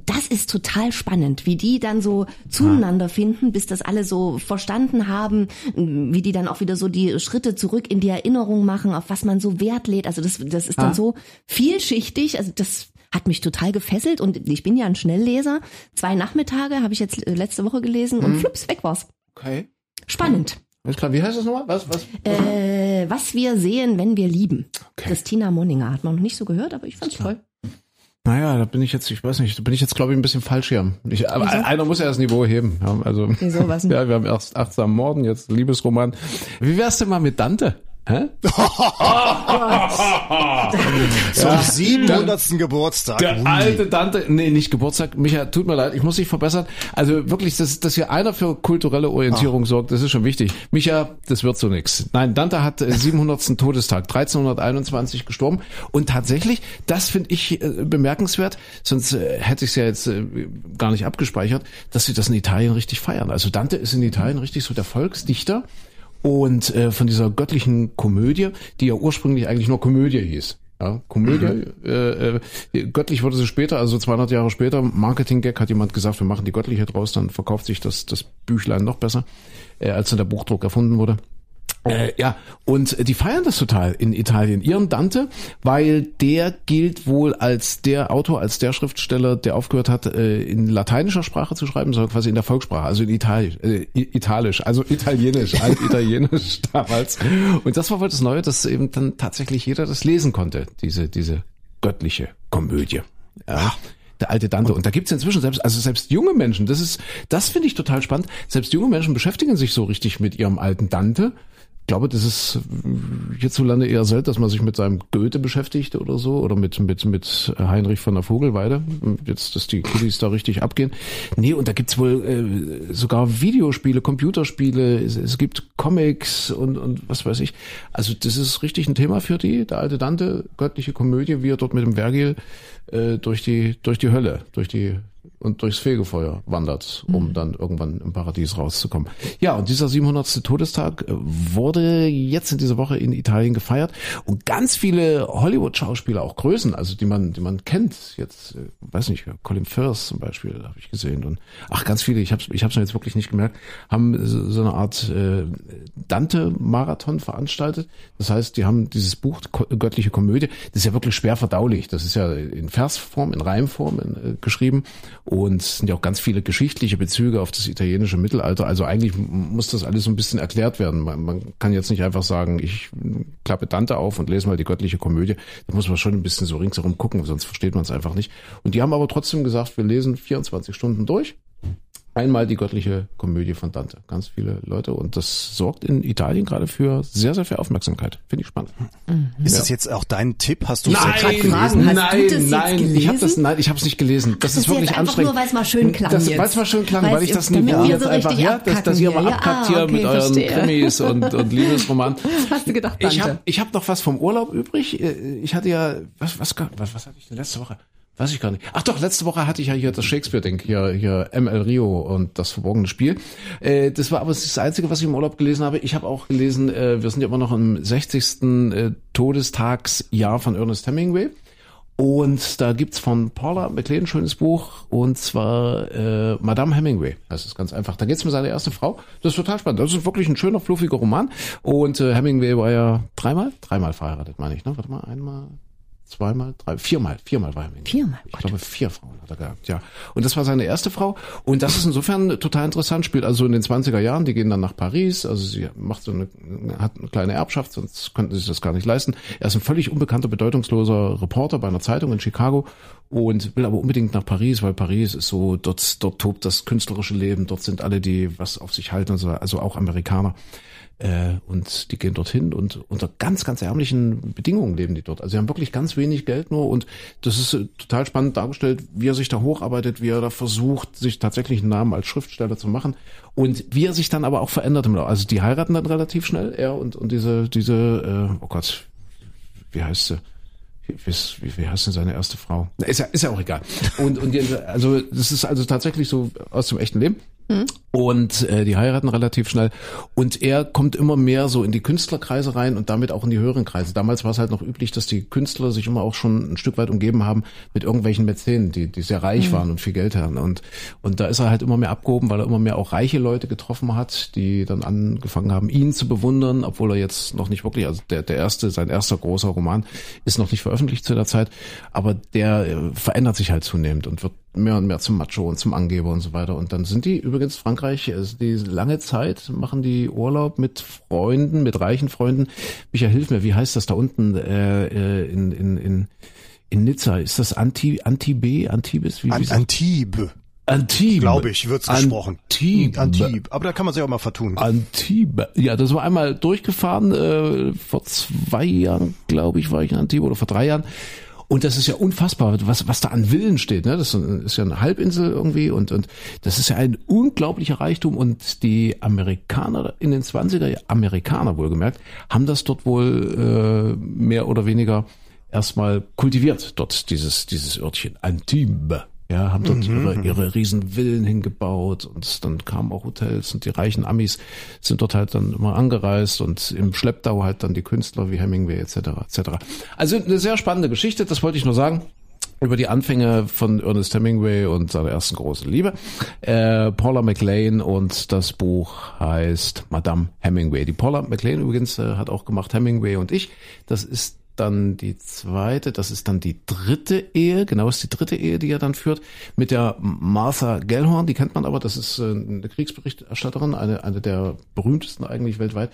das ist total spannend, wie die dann so zueinander finden, bis das alle so verstanden haben, wie die dann auch wieder so die Schritte zurück in die Erinnerung machen, auf was man so Wert lädt. Also das, das ist dann so vielschichtig. Also das hat mich total gefesselt und ich bin ja ein Schnellleser. Zwei Nachmittage habe ich jetzt äh, letzte Woche gelesen und hm. flups, weg war's. Okay. Spannend. Alles klar, wie heißt das nochmal? Was, was, was? Äh, was wir sehen, wenn wir lieben. Okay. Christina Monninger hat man noch nicht so gehört, aber ich fand's toll. Naja, da bin ich jetzt, ich weiß nicht, da bin ich jetzt, glaube ich, ein bisschen falsch hier. Ich, aber einer muss ja das Niveau heben. Ja, also, Wieso, was denn? ja, wir haben erst achtsam Morden, jetzt Liebesroman. Wie wär's denn mal mit Dante? Hä? Zum ja, 700. Geburtstag. Der alte Dante, nee, nicht Geburtstag. Micha, tut mir leid, ich muss dich verbessern. Also wirklich, dass, dass hier einer für kulturelle Orientierung ah. sorgt, das ist schon wichtig. Micha, das wird so nix. Nein, Dante hat 700. Todestag, 1321 gestorben. Und tatsächlich, das finde ich äh, bemerkenswert, sonst äh, hätte ich es ja jetzt äh, gar nicht abgespeichert, dass sie das in Italien richtig feiern. Also Dante ist in Italien richtig so der Volksdichter und äh, von dieser göttlichen Komödie, die ja ursprünglich eigentlich nur Komödie hieß. Ja, Komödie, mhm. äh, äh, göttlich wurde sie später, also 200 Jahre später, Marketing-Gag hat jemand gesagt, wir machen die göttliche draus, dann verkauft sich das, das Büchlein noch besser, äh, als dann der Buchdruck erfunden wurde. Äh, ja, und die feiern das total in Italien. Ihren Dante, weil der gilt wohl als der Autor, als der Schriftsteller, der aufgehört hat, äh, in lateinischer Sprache zu schreiben, sondern quasi in der Volkssprache, also in Italisch, äh, Italisch, also Italienisch, Altitalienisch damals. Und das war wohl das Neue, dass eben dann tatsächlich jeder das lesen konnte, diese, diese göttliche Komödie. Ja der alte Dante. Und da gibt's inzwischen selbst, also selbst junge Menschen, das ist, das finde ich total spannend. Selbst junge Menschen beschäftigen sich so richtig mit ihrem alten Dante glaube, das ist hierzulande eher selten, dass man sich mit seinem Goethe beschäftigt oder so oder mit mit mit Heinrich von der Vogelweide. Jetzt, dass die Kiddies da richtig abgehen. Nee, und da gibt's wohl äh, sogar Videospiele, Computerspiele, es, es gibt Comics und und was weiß ich. Also das ist richtig ein Thema für die. Der alte Dante, göttliche Komödie, wie er dort mit dem Vergil äh, durch die durch die Hölle, durch die und durchs Fegefeuer wandert, um dann irgendwann im Paradies rauszukommen. Ja, und dieser 700. Todestag äh, wurde jetzt in dieser Woche in Italien gefeiert und ganz viele Hollywood-Schauspieler, auch Größen, also die man, die man kennt, jetzt, äh, weiß nicht, Colin Firth zum Beispiel habe ich gesehen und ach, ganz viele, ich habe ich hab's mir jetzt wirklich nicht gemerkt, haben so eine Art äh, Dante-Marathon veranstaltet. Das heißt, die haben dieses Buch Göttliche Komödie, das ist ja wirklich schwer verdaulich. Das ist ja in Versform, in Reimform in, äh, geschrieben und es sind ja auch ganz viele geschichtliche Bezüge auf das italienische Mittelalter. Also eigentlich muss das alles so ein bisschen erklärt werden. Man, man kann jetzt nicht einfach sagen, ich klappe Dante auf und lese mal die Göttliche Komödie. Da muss man schon ein bisschen so ringsherum gucken, sonst versteht man es einfach nicht. Und die haben aber trotzdem gesagt, wir lesen 24 Stunden durch. Einmal die göttliche Komödie von Dante. Ganz viele Leute. Und das sorgt in Italien gerade für sehr, sehr viel Aufmerksamkeit. Finde ich spannend. Ist das jetzt auch dein Tipp? Hast du fragen, hast du nein, jetzt nein, ich habe das, gelesen? nein, ich habe es nicht gelesen. Das, das ist ist wirklich jetzt einfach anstrengend. nur, weil es mal schön klang das. Weil es mal schön klang, weil, Weil ich es- das Niveau wir jetzt so einfach, ja, dass, dass ihr mal. Ja, abkackt ah, hier okay, mit euren. Krimis und, und Liebesromanen. Hast du gedacht, Ich Dante? habe ich hab noch was vom Urlaub übrig. Äh, Ich hatte ja, was, was, was, was hatte ich denn letzte Woche? Weiß ich gar nicht. Ach doch, letzte Woche hatte ich ja hier das Shakespeare-Ding, hier, hier ML Rio und das verborgene Spiel. Äh, das war aber das Einzige, was ich im Urlaub gelesen habe. Ich habe auch gelesen, äh, wir sind ja immer noch im 60. Äh, Todestagsjahr von Ernest Hemingway. Und da gibt's von Paula McLean ein schönes Buch, und zwar äh, Madame Hemingway. Das ist ganz einfach. Da geht's um seine erste Frau. Das ist total spannend. Das ist wirklich ein schöner, fluffiger Roman. Und äh, Hemingway war ja dreimal? Dreimal verheiratet, meine ich. Ne? Warte mal, einmal, zweimal, drei, viermal. Viermal war Hemingway. Viermal, Ich glaube, vier Frauen hat er gehabt, ja. Und das war seine erste Frau. Und das ist insofern total interessant. Spielt also in den 20er Jahren. Die gehen dann nach Paris. Also sie macht so eine, hat eine kleine Erbschaft, sonst könnten sie sich das gar nicht leisten. Er ist ein völlig unbekannter, bedeutungsloser Reporter bei einer Zeitung in Chicago und will aber unbedingt nach Paris, weil Paris ist so, dort, dort tobt das künstlerische Leben. Dort sind alle, die was auf sich halten und so, also auch Amerikaner. Äh, und die gehen dorthin und unter ganz, ganz ärmlichen Bedingungen leben die dort. Also sie haben wirklich ganz wenig Geld nur und das ist äh, total spannend dargestellt, wie er sich da hocharbeitet, wie er da versucht, sich tatsächlich einen Namen als Schriftsteller zu machen und wie er sich dann aber auch verändert im Laufe. Also die heiraten dann relativ schnell, er und, und diese, diese, äh, oh Gott, wie heißt sie? Wie, wie, heißt denn seine erste Frau? Ist ja, ist ja auch egal. Und, und also das ist also tatsächlich so aus dem echten Leben. Und äh, die heiraten relativ schnell. Und er kommt immer mehr so in die Künstlerkreise rein und damit auch in die höheren Kreise. Damals war es halt noch üblich, dass die Künstler sich immer auch schon ein Stück weit umgeben haben mit irgendwelchen Mäzenen, die, die sehr reich waren und viel Geld hatten. Und, und da ist er halt immer mehr abgehoben, weil er immer mehr auch reiche Leute getroffen hat, die dann angefangen haben, ihn zu bewundern, obwohl er jetzt noch nicht wirklich, also der, der erste, sein erster großer Roman ist noch nicht veröffentlicht zu der Zeit, aber der äh, verändert sich halt zunehmend und wird mehr und mehr zum Macho und zum Angeber und so weiter. Und dann sind die übrigens Frankreich, also die lange Zeit machen die Urlaub mit Freunden, mit reichen Freunden. Michael, hilf mir, wie heißt das da unten äh, äh, in, in, in, in Nizza? Ist das Anti, Antibe, Antibes? Wie, wie An Antibes, Antibes. glaube ich, wird's gesprochen. Antibes. Antibes. Aber da kann man sich auch mal vertun. Antibes. Ja, das war einmal durchgefahren, äh, vor zwei Jahren, glaube ich, war ich in Antibes oder vor drei Jahren. Und das ist ja unfassbar, was, was da an Villen steht. Ne? Das ist ja eine Halbinsel irgendwie und, und das ist ja ein unglaublicher Reichtum. Und die Amerikaner in den 20er, Amerikaner wohlgemerkt, haben das dort wohl äh, mehr oder weniger erstmal kultiviert, dort dieses, dieses Örtchen Antibes. Ja, haben dort ihre, ihre riesen Villen hingebaut und dann kamen auch Hotels und die reichen Amis sind dort halt dann immer angereist und im Schlepptau halt dann die Künstler wie Hemingway etc. etc. Also eine sehr spannende Geschichte, das wollte ich nur sagen über die Anfänge von Ernest Hemingway und seiner ersten großen Liebe. Äh, Paula McLean und das Buch heißt Madame Hemingway. Die Paula McLean übrigens äh, hat auch gemacht Hemingway und ich. Das ist dann die zweite, das ist dann die dritte Ehe, genau ist die dritte Ehe, die er dann führt, mit der Martha Gellhorn, die kennt man aber, das ist äh, eine Kriegsberichterstatterin, eine, eine der berühmtesten eigentlich weltweit.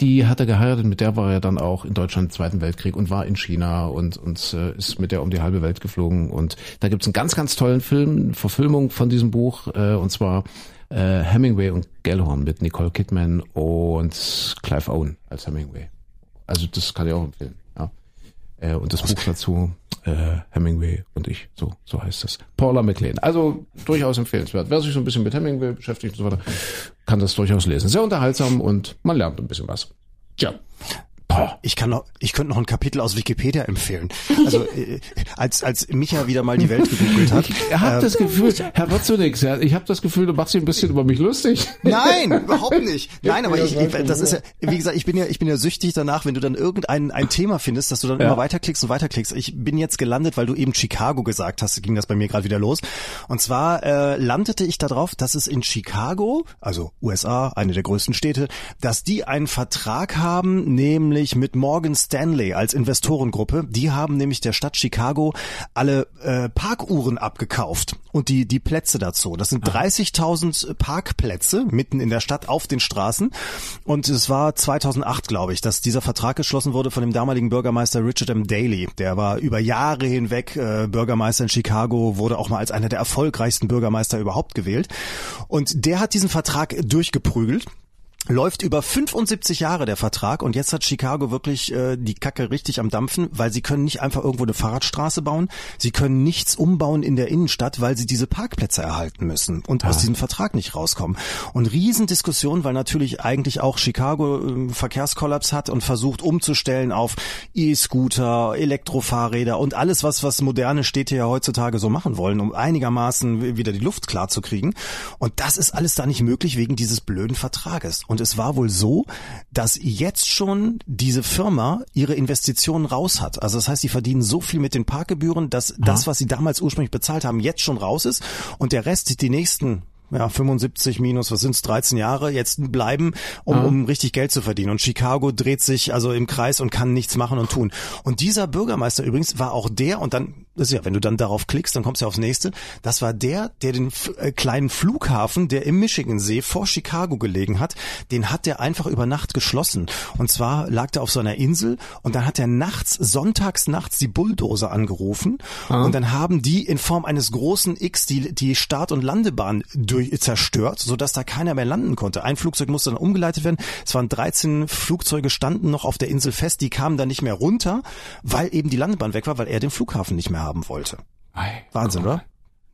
Die hat er geheiratet, mit der war er dann auch in Deutschland im Zweiten Weltkrieg und war in China und, und äh, ist mit der um die halbe Welt geflogen. Und da gibt's einen ganz, ganz tollen Film, eine Verfilmung von diesem Buch, äh, und zwar Hemingway und Gellhorn mit Nicole Kidman und Clive Owen als Hemingway. Also das kann ich auch empfehlen. Äh, und das Buch dazu, äh, Hemingway und ich, so, so heißt das. Paula McLean. Also durchaus empfehlenswert. Wer sich so ein bisschen mit Hemingway beschäftigt und so weiter, kann das durchaus lesen. Sehr unterhaltsam und man lernt ein bisschen was. Tja. Ich kann noch, ich könnte noch ein Kapitel aus Wikipedia empfehlen. Also äh, als als Micha wieder mal die Welt gegoogelt hat. Ich habe das Gefühl, Herr Watzunix, ich habe das Gefühl, du machst dich ein bisschen über mich lustig. Nein, überhaupt nicht. Nein, aber ich, ich das ist ja, wie gesagt, ich bin ja, ich bin ja süchtig danach, wenn du dann irgendein ein Thema findest, dass du dann Ja. immer weiterklickst und weiterklickst. Ich bin jetzt gelandet, weil du eben Chicago gesagt hast, ging das bei mir gerade wieder los. Und zwar äh, landete ich darauf, dass es in Chicago, also USA, eine der größten Städte, dass die einen Vertrag haben, nämlich mit Morgan Stanley als Investorengruppe. Die haben nämlich der Stadt Chicago alle äh, Parkuhren abgekauft und die die Plätze dazu. Das sind 30.000 Parkplätze mitten in der Stadt auf den Straßen. Und es war 2008, glaube ich, dass dieser Vertrag geschlossen wurde von dem damaligen Bürgermeister Richard M. Daley. Der war über Jahre hinweg äh, Bürgermeister in Chicago, wurde auch mal als einer der erfolgreichsten Bürgermeister überhaupt gewählt. Und der hat diesen Vertrag durchgeprügelt. Läuft über 75 Jahre der Vertrag und jetzt hat Chicago wirklich äh, die Kacke richtig am Dampfen, weil sie können nicht einfach irgendwo eine Fahrradstraße bauen, sie können nichts umbauen in der Innenstadt, weil sie diese Parkplätze erhalten müssen und aus diesem Vertrag nicht rauskommen. Und Riesendiskussion, weil natürlich eigentlich auch Chicago äh, Verkehrskollaps hat und versucht umzustellen auf E-Scooter, Elektrofahrräder und alles, was was moderne Städte ja heutzutage so machen wollen, um einigermaßen wieder die Luft klar zu kriegen. Und das ist alles da nicht möglich wegen dieses blöden Vertrages. Und es war wohl so, dass jetzt schon diese Firma ihre Investitionen raus hat. Also das heißt, sie verdienen so viel mit den Parkgebühren, dass das, was sie damals ursprünglich bezahlt haben, jetzt schon raus ist und der Rest die nächsten ja, 75 minus, was sind's, 13 Jahre jetzt bleiben, um, um richtig Geld zu verdienen. Und Chicago dreht sich also im Kreis und kann nichts machen und tun. Und dieser Bürgermeister übrigens war auch der, und dann, das ist ja, wenn du dann darauf klickst, dann kommst du ja aufs nächste, das war der, der den äh, kleinen Flughafen, der im Michigansee vor Chicago gelegen hat, den hat der einfach über Nacht geschlossen. Und zwar lag der auf so einer Insel und dann hat er nachts, sonntags nachts die Bulldozer angerufen und dann haben die in Form eines großen X die, die Start- und Landebahn durch, zerstört, sodass da keiner mehr landen konnte. Ein Flugzeug musste dann umgeleitet werden. Es waren 13 Flugzeuge standen noch auf der Insel fest, die kamen dann nicht mehr runter, weil eben die Landebahn weg war, weil er den Flughafen nicht mehr haben wollte. Wahnsinn, oder?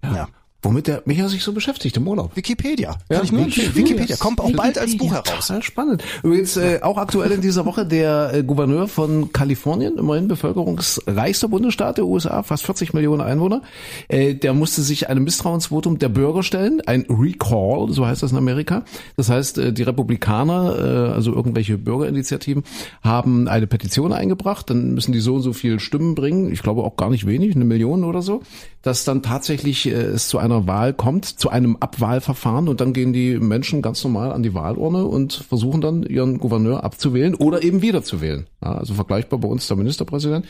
Ja. Womit der Micha sich so beschäftigt im Urlaub. Wikipedia. Kann ich nur empfehlen. Wikipedia. Kommt auch bald als Buch heraus. Total spannend. Übrigens äh, auch aktuell in dieser Woche der äh, Gouverneur von Kalifornien, immerhin bevölkerungsreichster Bundesstaat der USA, fast 40 Millionen Einwohner. Äh, der musste sich einem Misstrauensvotum der Bürger stellen, ein Recall, so heißt das in Amerika. Das heißt, äh, die Republikaner, äh, also irgendwelche Bürgerinitiativen, haben eine Petition eingebracht. Dann müssen die so und so viel Stimmen bringen. Ich glaube auch gar nicht wenig, eine Million oder so, dass dann tatsächlich äh, es zu einer Wahl kommt, zu einem Abwahlverfahren und dann gehen die Menschen ganz normal an die Wahlurne und versuchen dann ihren Gouverneur abzuwählen oder eben wieder zu wählen. Ja, also vergleichbar bei uns der Ministerpräsident.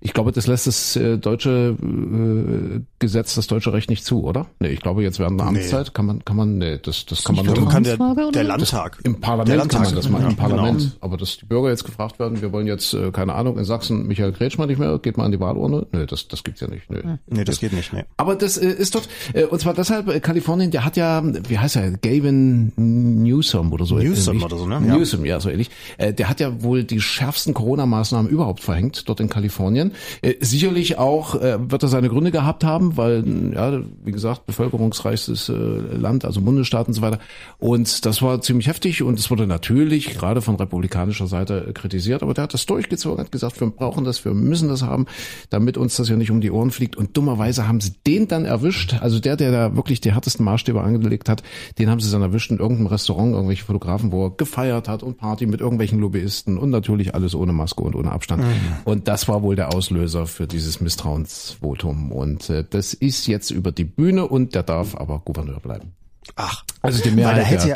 Ich glaube, das lässt das äh, deutsche äh, Gesetz, das deutsche Recht nicht zu, oder? Nee, ich glaube, jetzt während der Amtszeit kann man, kann man, nee, das, das kann man nur kann der, der Landtag. im Der Parlament Landtag. kann man das machen, im genau. Parlament. Aber dass die Bürger jetzt gefragt werden, wir wollen jetzt, äh, keine Ahnung, in Sachsen Michael Kretschmann nicht mehr, geht mal an die Wahlurne. Nö, das, das gibt's ja nicht. Nö. Nee, das geht nicht. Nee. Aber das äh, ist dort, äh, und zwar deshalb, äh, Kalifornien, der hat ja, wie heißt er, Gavin Newsom oder so. Newsom ähnlich. oder so, ne? Ja. Newsom, ja, so ähnlich. Äh, der hat ja wohl die schärfsten Corona-Maßnahmen überhaupt verhängt, dort in Kalifornien. Äh, sicherlich auch äh, wird er seine Gründe gehabt haben, weil, ja, wie gesagt, bevölkerungsreichstes äh, Land, also Bundesstaat und so weiter. Und das war ziemlich heftig und es wurde natürlich gerade von republikanischer Seite äh, kritisiert, aber der hat das durchgezogen, hat gesagt, wir brauchen das, wir müssen das haben, damit uns das ja nicht um die Ohren fliegt. Und dummerweise haben sie den dann erwischt, also der, der da wirklich die härtesten Maßstäbe angelegt hat, den haben sie dann erwischt in irgendeinem Restaurant, irgendwelche Fotografen, wo er gefeiert hat und Party mit irgendwelchen Lobbyisten und natürlich alles ohne Maske und ohne Abstand. Und das war wohl der Auslöser für dieses Misstrauensvotum. Und äh, das ist jetzt über die Bühne und der darf aber Gouverneur bleiben. Ach, Also die Mehrheit, der, ja-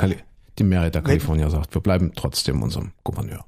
die Mehrheit der Kalifornier sagt, wir bleiben trotzdem unserem Gouverneur.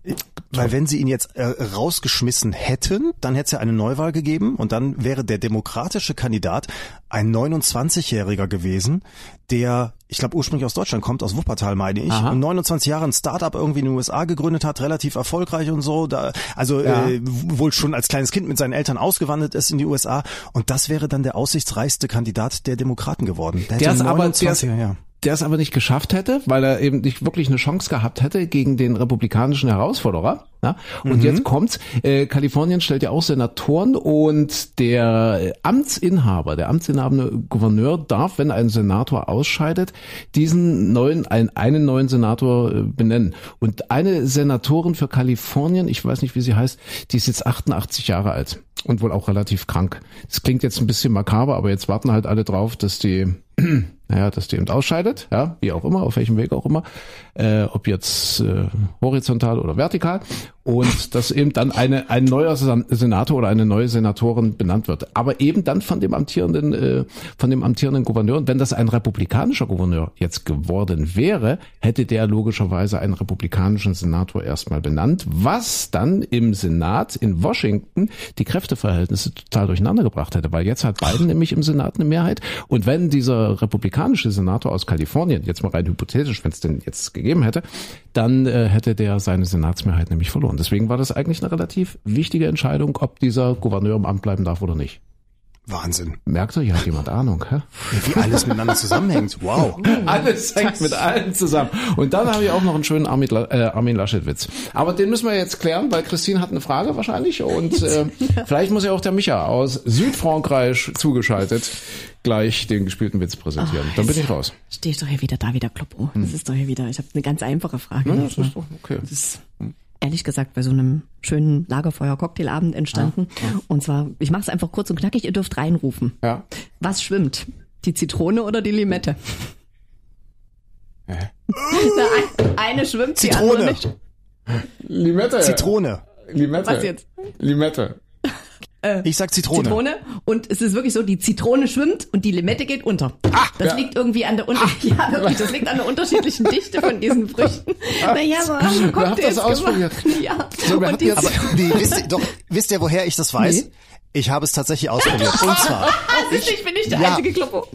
Weil wenn sie ihn jetzt äh, rausgeschmissen hätten, dann hätte es ja eine Neuwahl gegeben und dann wäre der demokratische Kandidat ein 29-Jähriger gewesen, der, ich glaube ursprünglich aus Deutschland kommt, aus Wuppertal meine ich, Aha. und 29 Jahre ein Startup irgendwie in den USA gegründet hat, relativ erfolgreich und so, da, also Ja. äh, wohl schon als kleines Kind mit seinen Eltern ausgewandert ist in die USA und das wäre dann der aussichtsreichste Kandidat der Demokraten geworden. Der, Der ist aber, der 29 ist, ja. Der es aber nicht geschafft hätte, weil er eben nicht wirklich eine Chance gehabt hätte gegen den republikanischen Herausforderer. Ja? Und mhm. jetzt kommt's, äh, Kalifornien stellt ja auch Senatoren und der Amtsinhaber, der amtsinhabende Gouverneur darf, wenn ein Senator ausscheidet, diesen neuen, ein, einen neuen Senator äh, benennen. Und eine Senatorin für Kalifornien, ich weiß nicht, wie sie heißt, die ist jetzt 88 Jahre alt und wohl auch relativ krank. Das klingt jetzt ein bisschen makaber, aber jetzt warten halt alle drauf, dass die naja, dass die eben ausscheidet, ja, wie auch immer, auf welchem Weg auch immer, äh, ob jetzt äh, horizontal oder vertikal, und dass eben dann eine, ein neuer Senator oder eine neue Senatorin benannt wird. Aber eben dann von dem amtierenden, äh, von dem amtierenden Gouverneur. Und wenn das ein republikanischer Gouverneur jetzt geworden wäre, hätte der logischerweise einen republikanischen Senator erstmal benannt, was dann im Senat in Washington die Kräfteverhältnisse total durcheinander gebracht hätte, weil jetzt hat Biden nämlich im Senat eine Mehrheit. Und wenn dieser republikanische Senator aus Kalifornien, jetzt mal rein hypothetisch, wenn es denn jetzt gegeben hätte, dann äh, hätte der seine Senatsmehrheit nämlich verloren. Deswegen war das eigentlich eine relativ wichtige Entscheidung, ob dieser Gouverneur im Amt bleiben darf oder nicht. Wahnsinn. Merkt ihr, hier hat jemand Ahnung, hä? Wie alles miteinander zusammenhängt. Wow. alles hängt mit allem zusammen. Und dann habe ich auch noch einen schönen Armin, äh, Armin Laschet-Witz. Aber den müssen wir jetzt klären, weil Christine hat eine Frage wahrscheinlich und äh, vielleicht muss ja auch der Micha aus Südfrankreich zugeschaltet gleich den gespielten Witz präsentieren. Dann bin ich raus. Stehe ich doch hier wieder da, wieder Kloppo. Das ist doch hier wieder, ich habe eine ganz einfache Frage. Ja, das ist doch okay. Das ist ehrlich gesagt bei so einem schönen Lagerfeuer-Cocktailabend entstanden. Ja, ja. Und zwar, ich mache es einfach kurz und knackig, ihr dürft reinrufen. Ja. Was schwimmt? Die Zitrone oder die Limette? Hä? Na, eine schwimmt, Zitrone. die andere nicht. Limette. Zitrone. Limette. Was jetzt? Limette. Äh, Ich sag Zitrone. Zitrone. Und es ist wirklich so, die Zitrone schwimmt und die Limette geht unter. Ah, das ja. liegt irgendwie an der Unter ja, wirklich, das liegt an der unterschiedlichen Dichte von diesen Früchten. Naja, aber haben hat Cocktails das ausprobiert? gemacht. Ja. So, wer und die Aber nee, wisst ihr, doch, wisst ihr, woher ich das weiß? Nee. Ich habe es tatsächlich ausprobiert. Und zwar, ich, ich bin nicht der Ja. einzige Kloppo.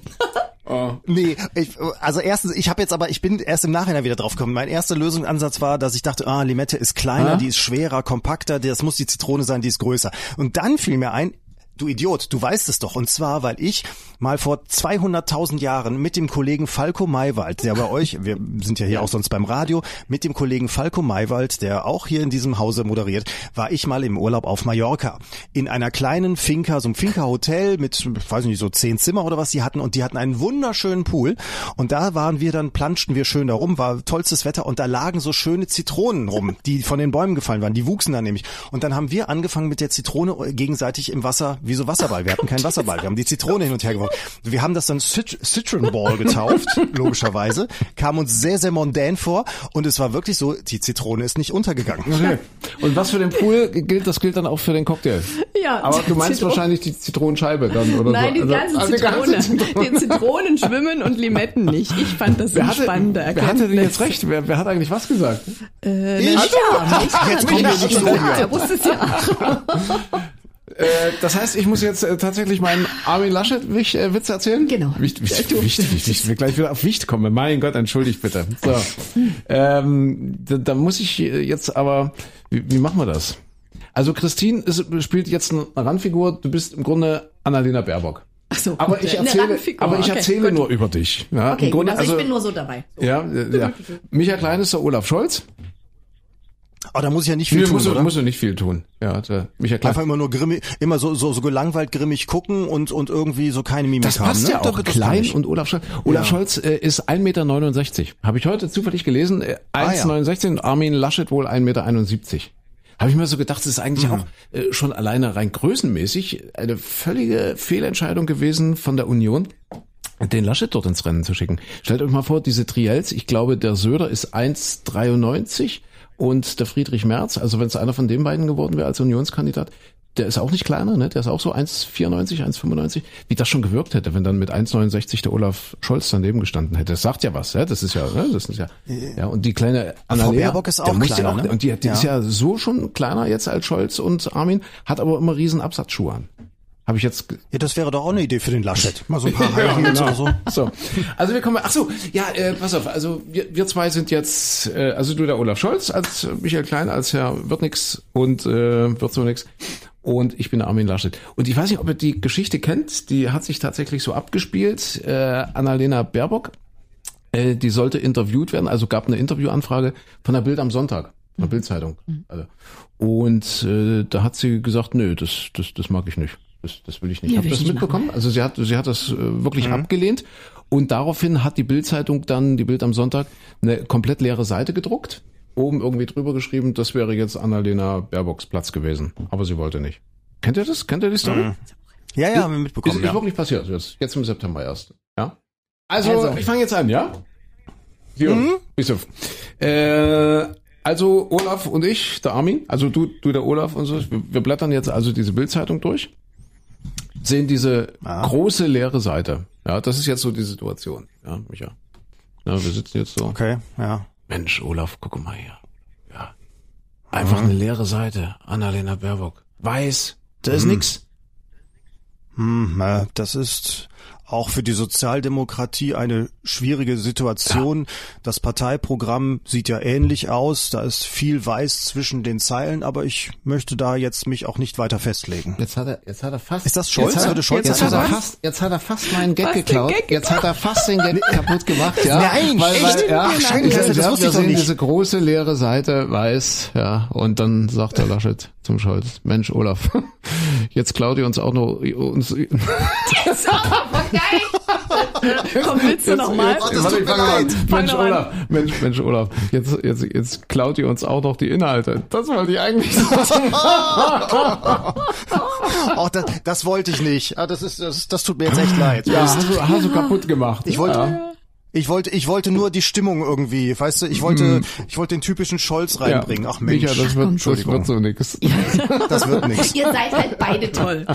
nee, ich, also erstens, ich habe jetzt aber, ich bin erst im Nachhinein wieder drauf gekommen. Mein erster Lösungsansatz war, dass ich dachte, ah, Limette ist kleiner, Ah. die ist schwerer, kompakter, das muss die Zitrone sein, die ist größer. Und dann fiel mir ein, Du Idiot, du weißt es doch. Und zwar, weil ich mal vor 200.000 Jahren mit dem Kollegen Falco Maywald, der bei euch, wir sind ja hier auch sonst beim Radio, mit dem Kollegen Falco Maywald, der auch hier in diesem Hause moderiert, war ich mal im Urlaub auf Mallorca. In einer kleinen Finca, so einem Finca-Hotel mit, ich weiß nicht, so zehn Zimmer oder was die hatten. Und die hatten einen wunderschönen Pool. Und da waren wir dann, planschten wir schön da rum, war tollstes Wetter. Und da lagen so schöne Zitronen rum, die von den Bäumen gefallen waren. Die wuchsen dann nämlich. Und dann haben wir angefangen mit der Zitrone gegenseitig im Wasser, wie so Wasserball. Wir hatten keinen Wasserball. Wir haben die Zitrone hin und her geworfen. Wir haben das dann Cit Citron Ball getauft, logischerweise. Kam uns sehr, sehr mondän vor. Und es war wirklich so, die Zitrone ist nicht untergegangen. Okay. Und was für den Pool gilt, das gilt dann auch für den Cocktail. Ja, Aber du meinst Zitron- wahrscheinlich die Zitronenscheibe dann oder Nein, so. die Also- ganze also die ganze Zitrone. Zitrone. Die Zitronen schwimmen und Limetten nicht. Ich fand das Wer eine hatte, spannende wer hatte denn jetzt Erkenntnis. recht? Wer, wer hat eigentlich was gesagt? Äh, Ich? ja, Jetzt kommen wir nicht so Ja, er wusste es ja. Äh, das heißt, ich muss jetzt äh, tatsächlich meinen Armin Laschet-Witz äh, Witz erzählen? Genau. Wicht, wicht, wicht, wicht, wicht, wir gleich wieder auf Wicht kommen. Mein Gott, entschuldigt bitte. So. Ähm, da, da muss ich äh, jetzt aber, wie, wie machen wir das? Also Christine ist, spielt jetzt eine Randfigur, du bist im Grunde Annalena Baerbock. Ach so, Aber gut, ich erzähle, aber ich okay, erzähle gut. nur über dich. Ja, Okay, im gut, Grunde, also, ich bin nur so dabei. ja, äh, ja. Michael Klein ist der Olaf Scholz. Aber da muss ich ja nicht viel Nee, tun, musst, du, oder? musst du nicht viel tun. Ja, der Michael Klein. Einfach immer nur grimmig, immer so, so, so gelangweilt grimmig gucken und, und irgendwie so keine Mimik Das haben. passt ne? ja auch Doch, das klein und Olaf Scholz. Olaf Ja. Scholz äh, ist 1,69 Meter. Habe ich heute zufällig gelesen. Äh, Ah, ja. 1,69 und Armin Laschet wohl 1,71 Meter. Habe ich mir so gedacht, das ist eigentlich Mhm. auch äh, schon alleine rein größenmäßig eine völlige Fehlentscheidung gewesen von der Union den Laschet dort ins Rennen zu schicken. Stellt euch mal vor, diese Triels, ich glaube, der Söder ist 1,93 und der Friedrich Merz, also wenn es einer von den beiden geworden wäre als Unionskandidat, der ist auch nicht kleiner, ne? Der ist auch so 1,94, 1,95. Wie das schon gewirkt hätte, wenn dann mit 1,69 der Olaf Scholz daneben gestanden hätte. Das sagt ja was, ja? Das ist ja, ne? Das ist ja, ja. Und die kleine Annalena, Baerbock ist der auch muss ja kleiner, ne? Und die, die Ja. ist ja so schon kleiner jetzt als Scholz und Armin, hat aber immer riesen Absatzschuhe an. Habe ich jetzt Ja, das wäre doch auch eine Idee für den Laschet. Mal so ein paar High Heels oder so. so, also wir kommen, ach so, ja, äh, pass auf, also wir, wir zwei sind jetzt, äh, also du der Olaf Scholz als Michael Klein, als Herr wird nix und äh, wird so nix und ich bin der Armin Laschet. Und ich weiß nicht, ob ihr die Geschichte kennt, die hat sich tatsächlich so abgespielt. Äh, Annalena Baerbock Äh, die sollte interviewt werden, also gab eine Interviewanfrage von der Bild am Sonntag, von der Bildzeitung. Also. Und äh, da hat sie gesagt, nö, das, das, das mag ich nicht. Das, das will ich nicht. Ja, Habt ihr das mitbekommen? Also sie hat, sie hat das äh, wirklich abgelehnt. Und daraufhin hat die Bildzeitung dann, die Bild am Sonntag, eine komplett leere Seite gedruckt. Oben irgendwie drüber geschrieben, das wäre jetzt Annalena Baerbocks Platz gewesen. Aber sie wollte nicht. Kennt ihr das? Kennt ihr die Story? Ja, ja, haben wir Ist, mitbekommen. ist Ja. wirklich passiert. Jetzt, jetzt im September erst. Ja. Also, Also. ich fange jetzt an, ja? Hier, Bischof. Äh, also Olaf und ich, der Armin, also du, du der Olaf und so, wir, wir blättern jetzt also diese Bildzeitung durch, sehen diese Ah. große leere Seite. Ja, das ist jetzt so die Situation. Ja, Micha. Ja, wir sitzen jetzt so. Okay, ja. Mensch, Olaf, guck mal hier. Ja. Einfach eine leere Seite. Annalena Baerbock. Weiß. Da ist nix. Hm, na, das ist auch für die Sozialdemokratie eine schwierige Situation. Das Parteiprogramm sieht ja ähnlich aus. Da ist viel Weiß zwischen den Zeilen, aber ich möchte da jetzt mich auch nicht weiter festlegen. Jetzt hat er, jetzt hat er fast. Ist das Scholz? Jetzt hat, Würde Scholz jetzt das hat er fast, jetzt hat er fast meinen Gag geklaut. Gag jetzt hat er fast den Gag kaputt gemacht, ja. Nein, weil, echt? weil, ja, Ach, Scheiße, das ja, wusste wir ich doch sehen nicht. diese große leere Seite, weiß, ja. Und dann sagt der Laschet zum Scholz, Mensch, Olaf, jetzt klaut ihr uns auch noch, uns, Das geil. Komm, willst du noch mal? das Warte, tut ich mir fange mal an. leid. Fang Mensch. Olaf, Mensch, Mensch, Olaf, jetzt, jetzt, jetzt klaut ihr uns auch noch die Inhalte. Das wollte ich eigentlich sagen. Auch das, das wollte ich nicht. Ah, das ist, das, das tut mir jetzt echt leid. Ja, hast du, hast du kaputt gemacht. Ich wollte, ja. Ich wollte, ich wollte nur die Stimmung irgendwie, weißt du, ich wollte, ich wollte den typischen Scholz reinbringen. Ach Mensch, Micha, das wird, das wird so nix. das wird nichts. Ihr seid halt beide toll.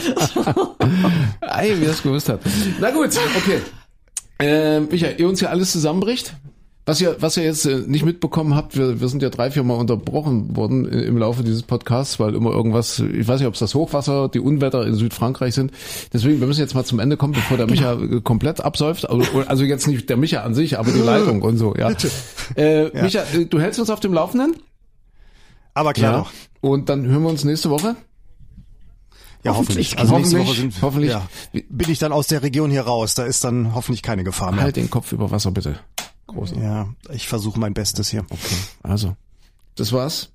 Ei, wie das gewusst hat. Na gut, okay. Äh, Micha, ihr uns ja alles zusammenbricht. Was ihr, was ihr jetzt äh, nicht mitbekommen habt, wir, wir sind ja drei, vier Mal unterbrochen worden i- im Laufe dieses Podcasts, weil immer irgendwas, ich weiß nicht, ob es das Hochwasser, die Unwetter in Südfrankreich sind. Deswegen, wir müssen jetzt mal zum Ende kommen, bevor der Micha äh, komplett absäuft. Also, also jetzt nicht der Micha an sich, aber die Leitung und so, ja. Äh, Micha, äh, du hältst uns auf dem Laufenden? Aber klar doch. Und dann hören wir uns nächste Woche. Ja, hoffentlich. Hoffentlich. Also nächste Woche Hoffentlich. sind, Hoffentlich. Ja, bin ich dann aus der Region hier raus. Da ist dann hoffentlich keine Gefahr mehr. Halt den Kopf über Wasser, bitte. Große. Ja, ich versuche mein Bestes hier. Okay, also, das war's.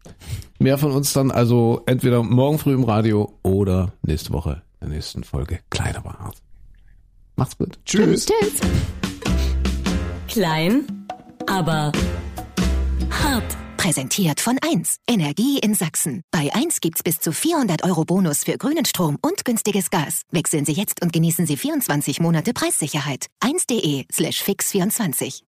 Mehr von uns dann also entweder morgen früh im Radio oder nächste Woche in der nächsten Folge. Klein aber hart. Macht's gut. Tschüss. Tschüss. Klein, aber hart. Präsentiert von 1. Energie in Sachsen. Bei 1 gibt's bis zu 400 Euro Bonus für grünen Strom und günstiges Gas. Wechseln Sie jetzt und genießen Sie 24 Monate Preissicherheit. 1.de slash fix24.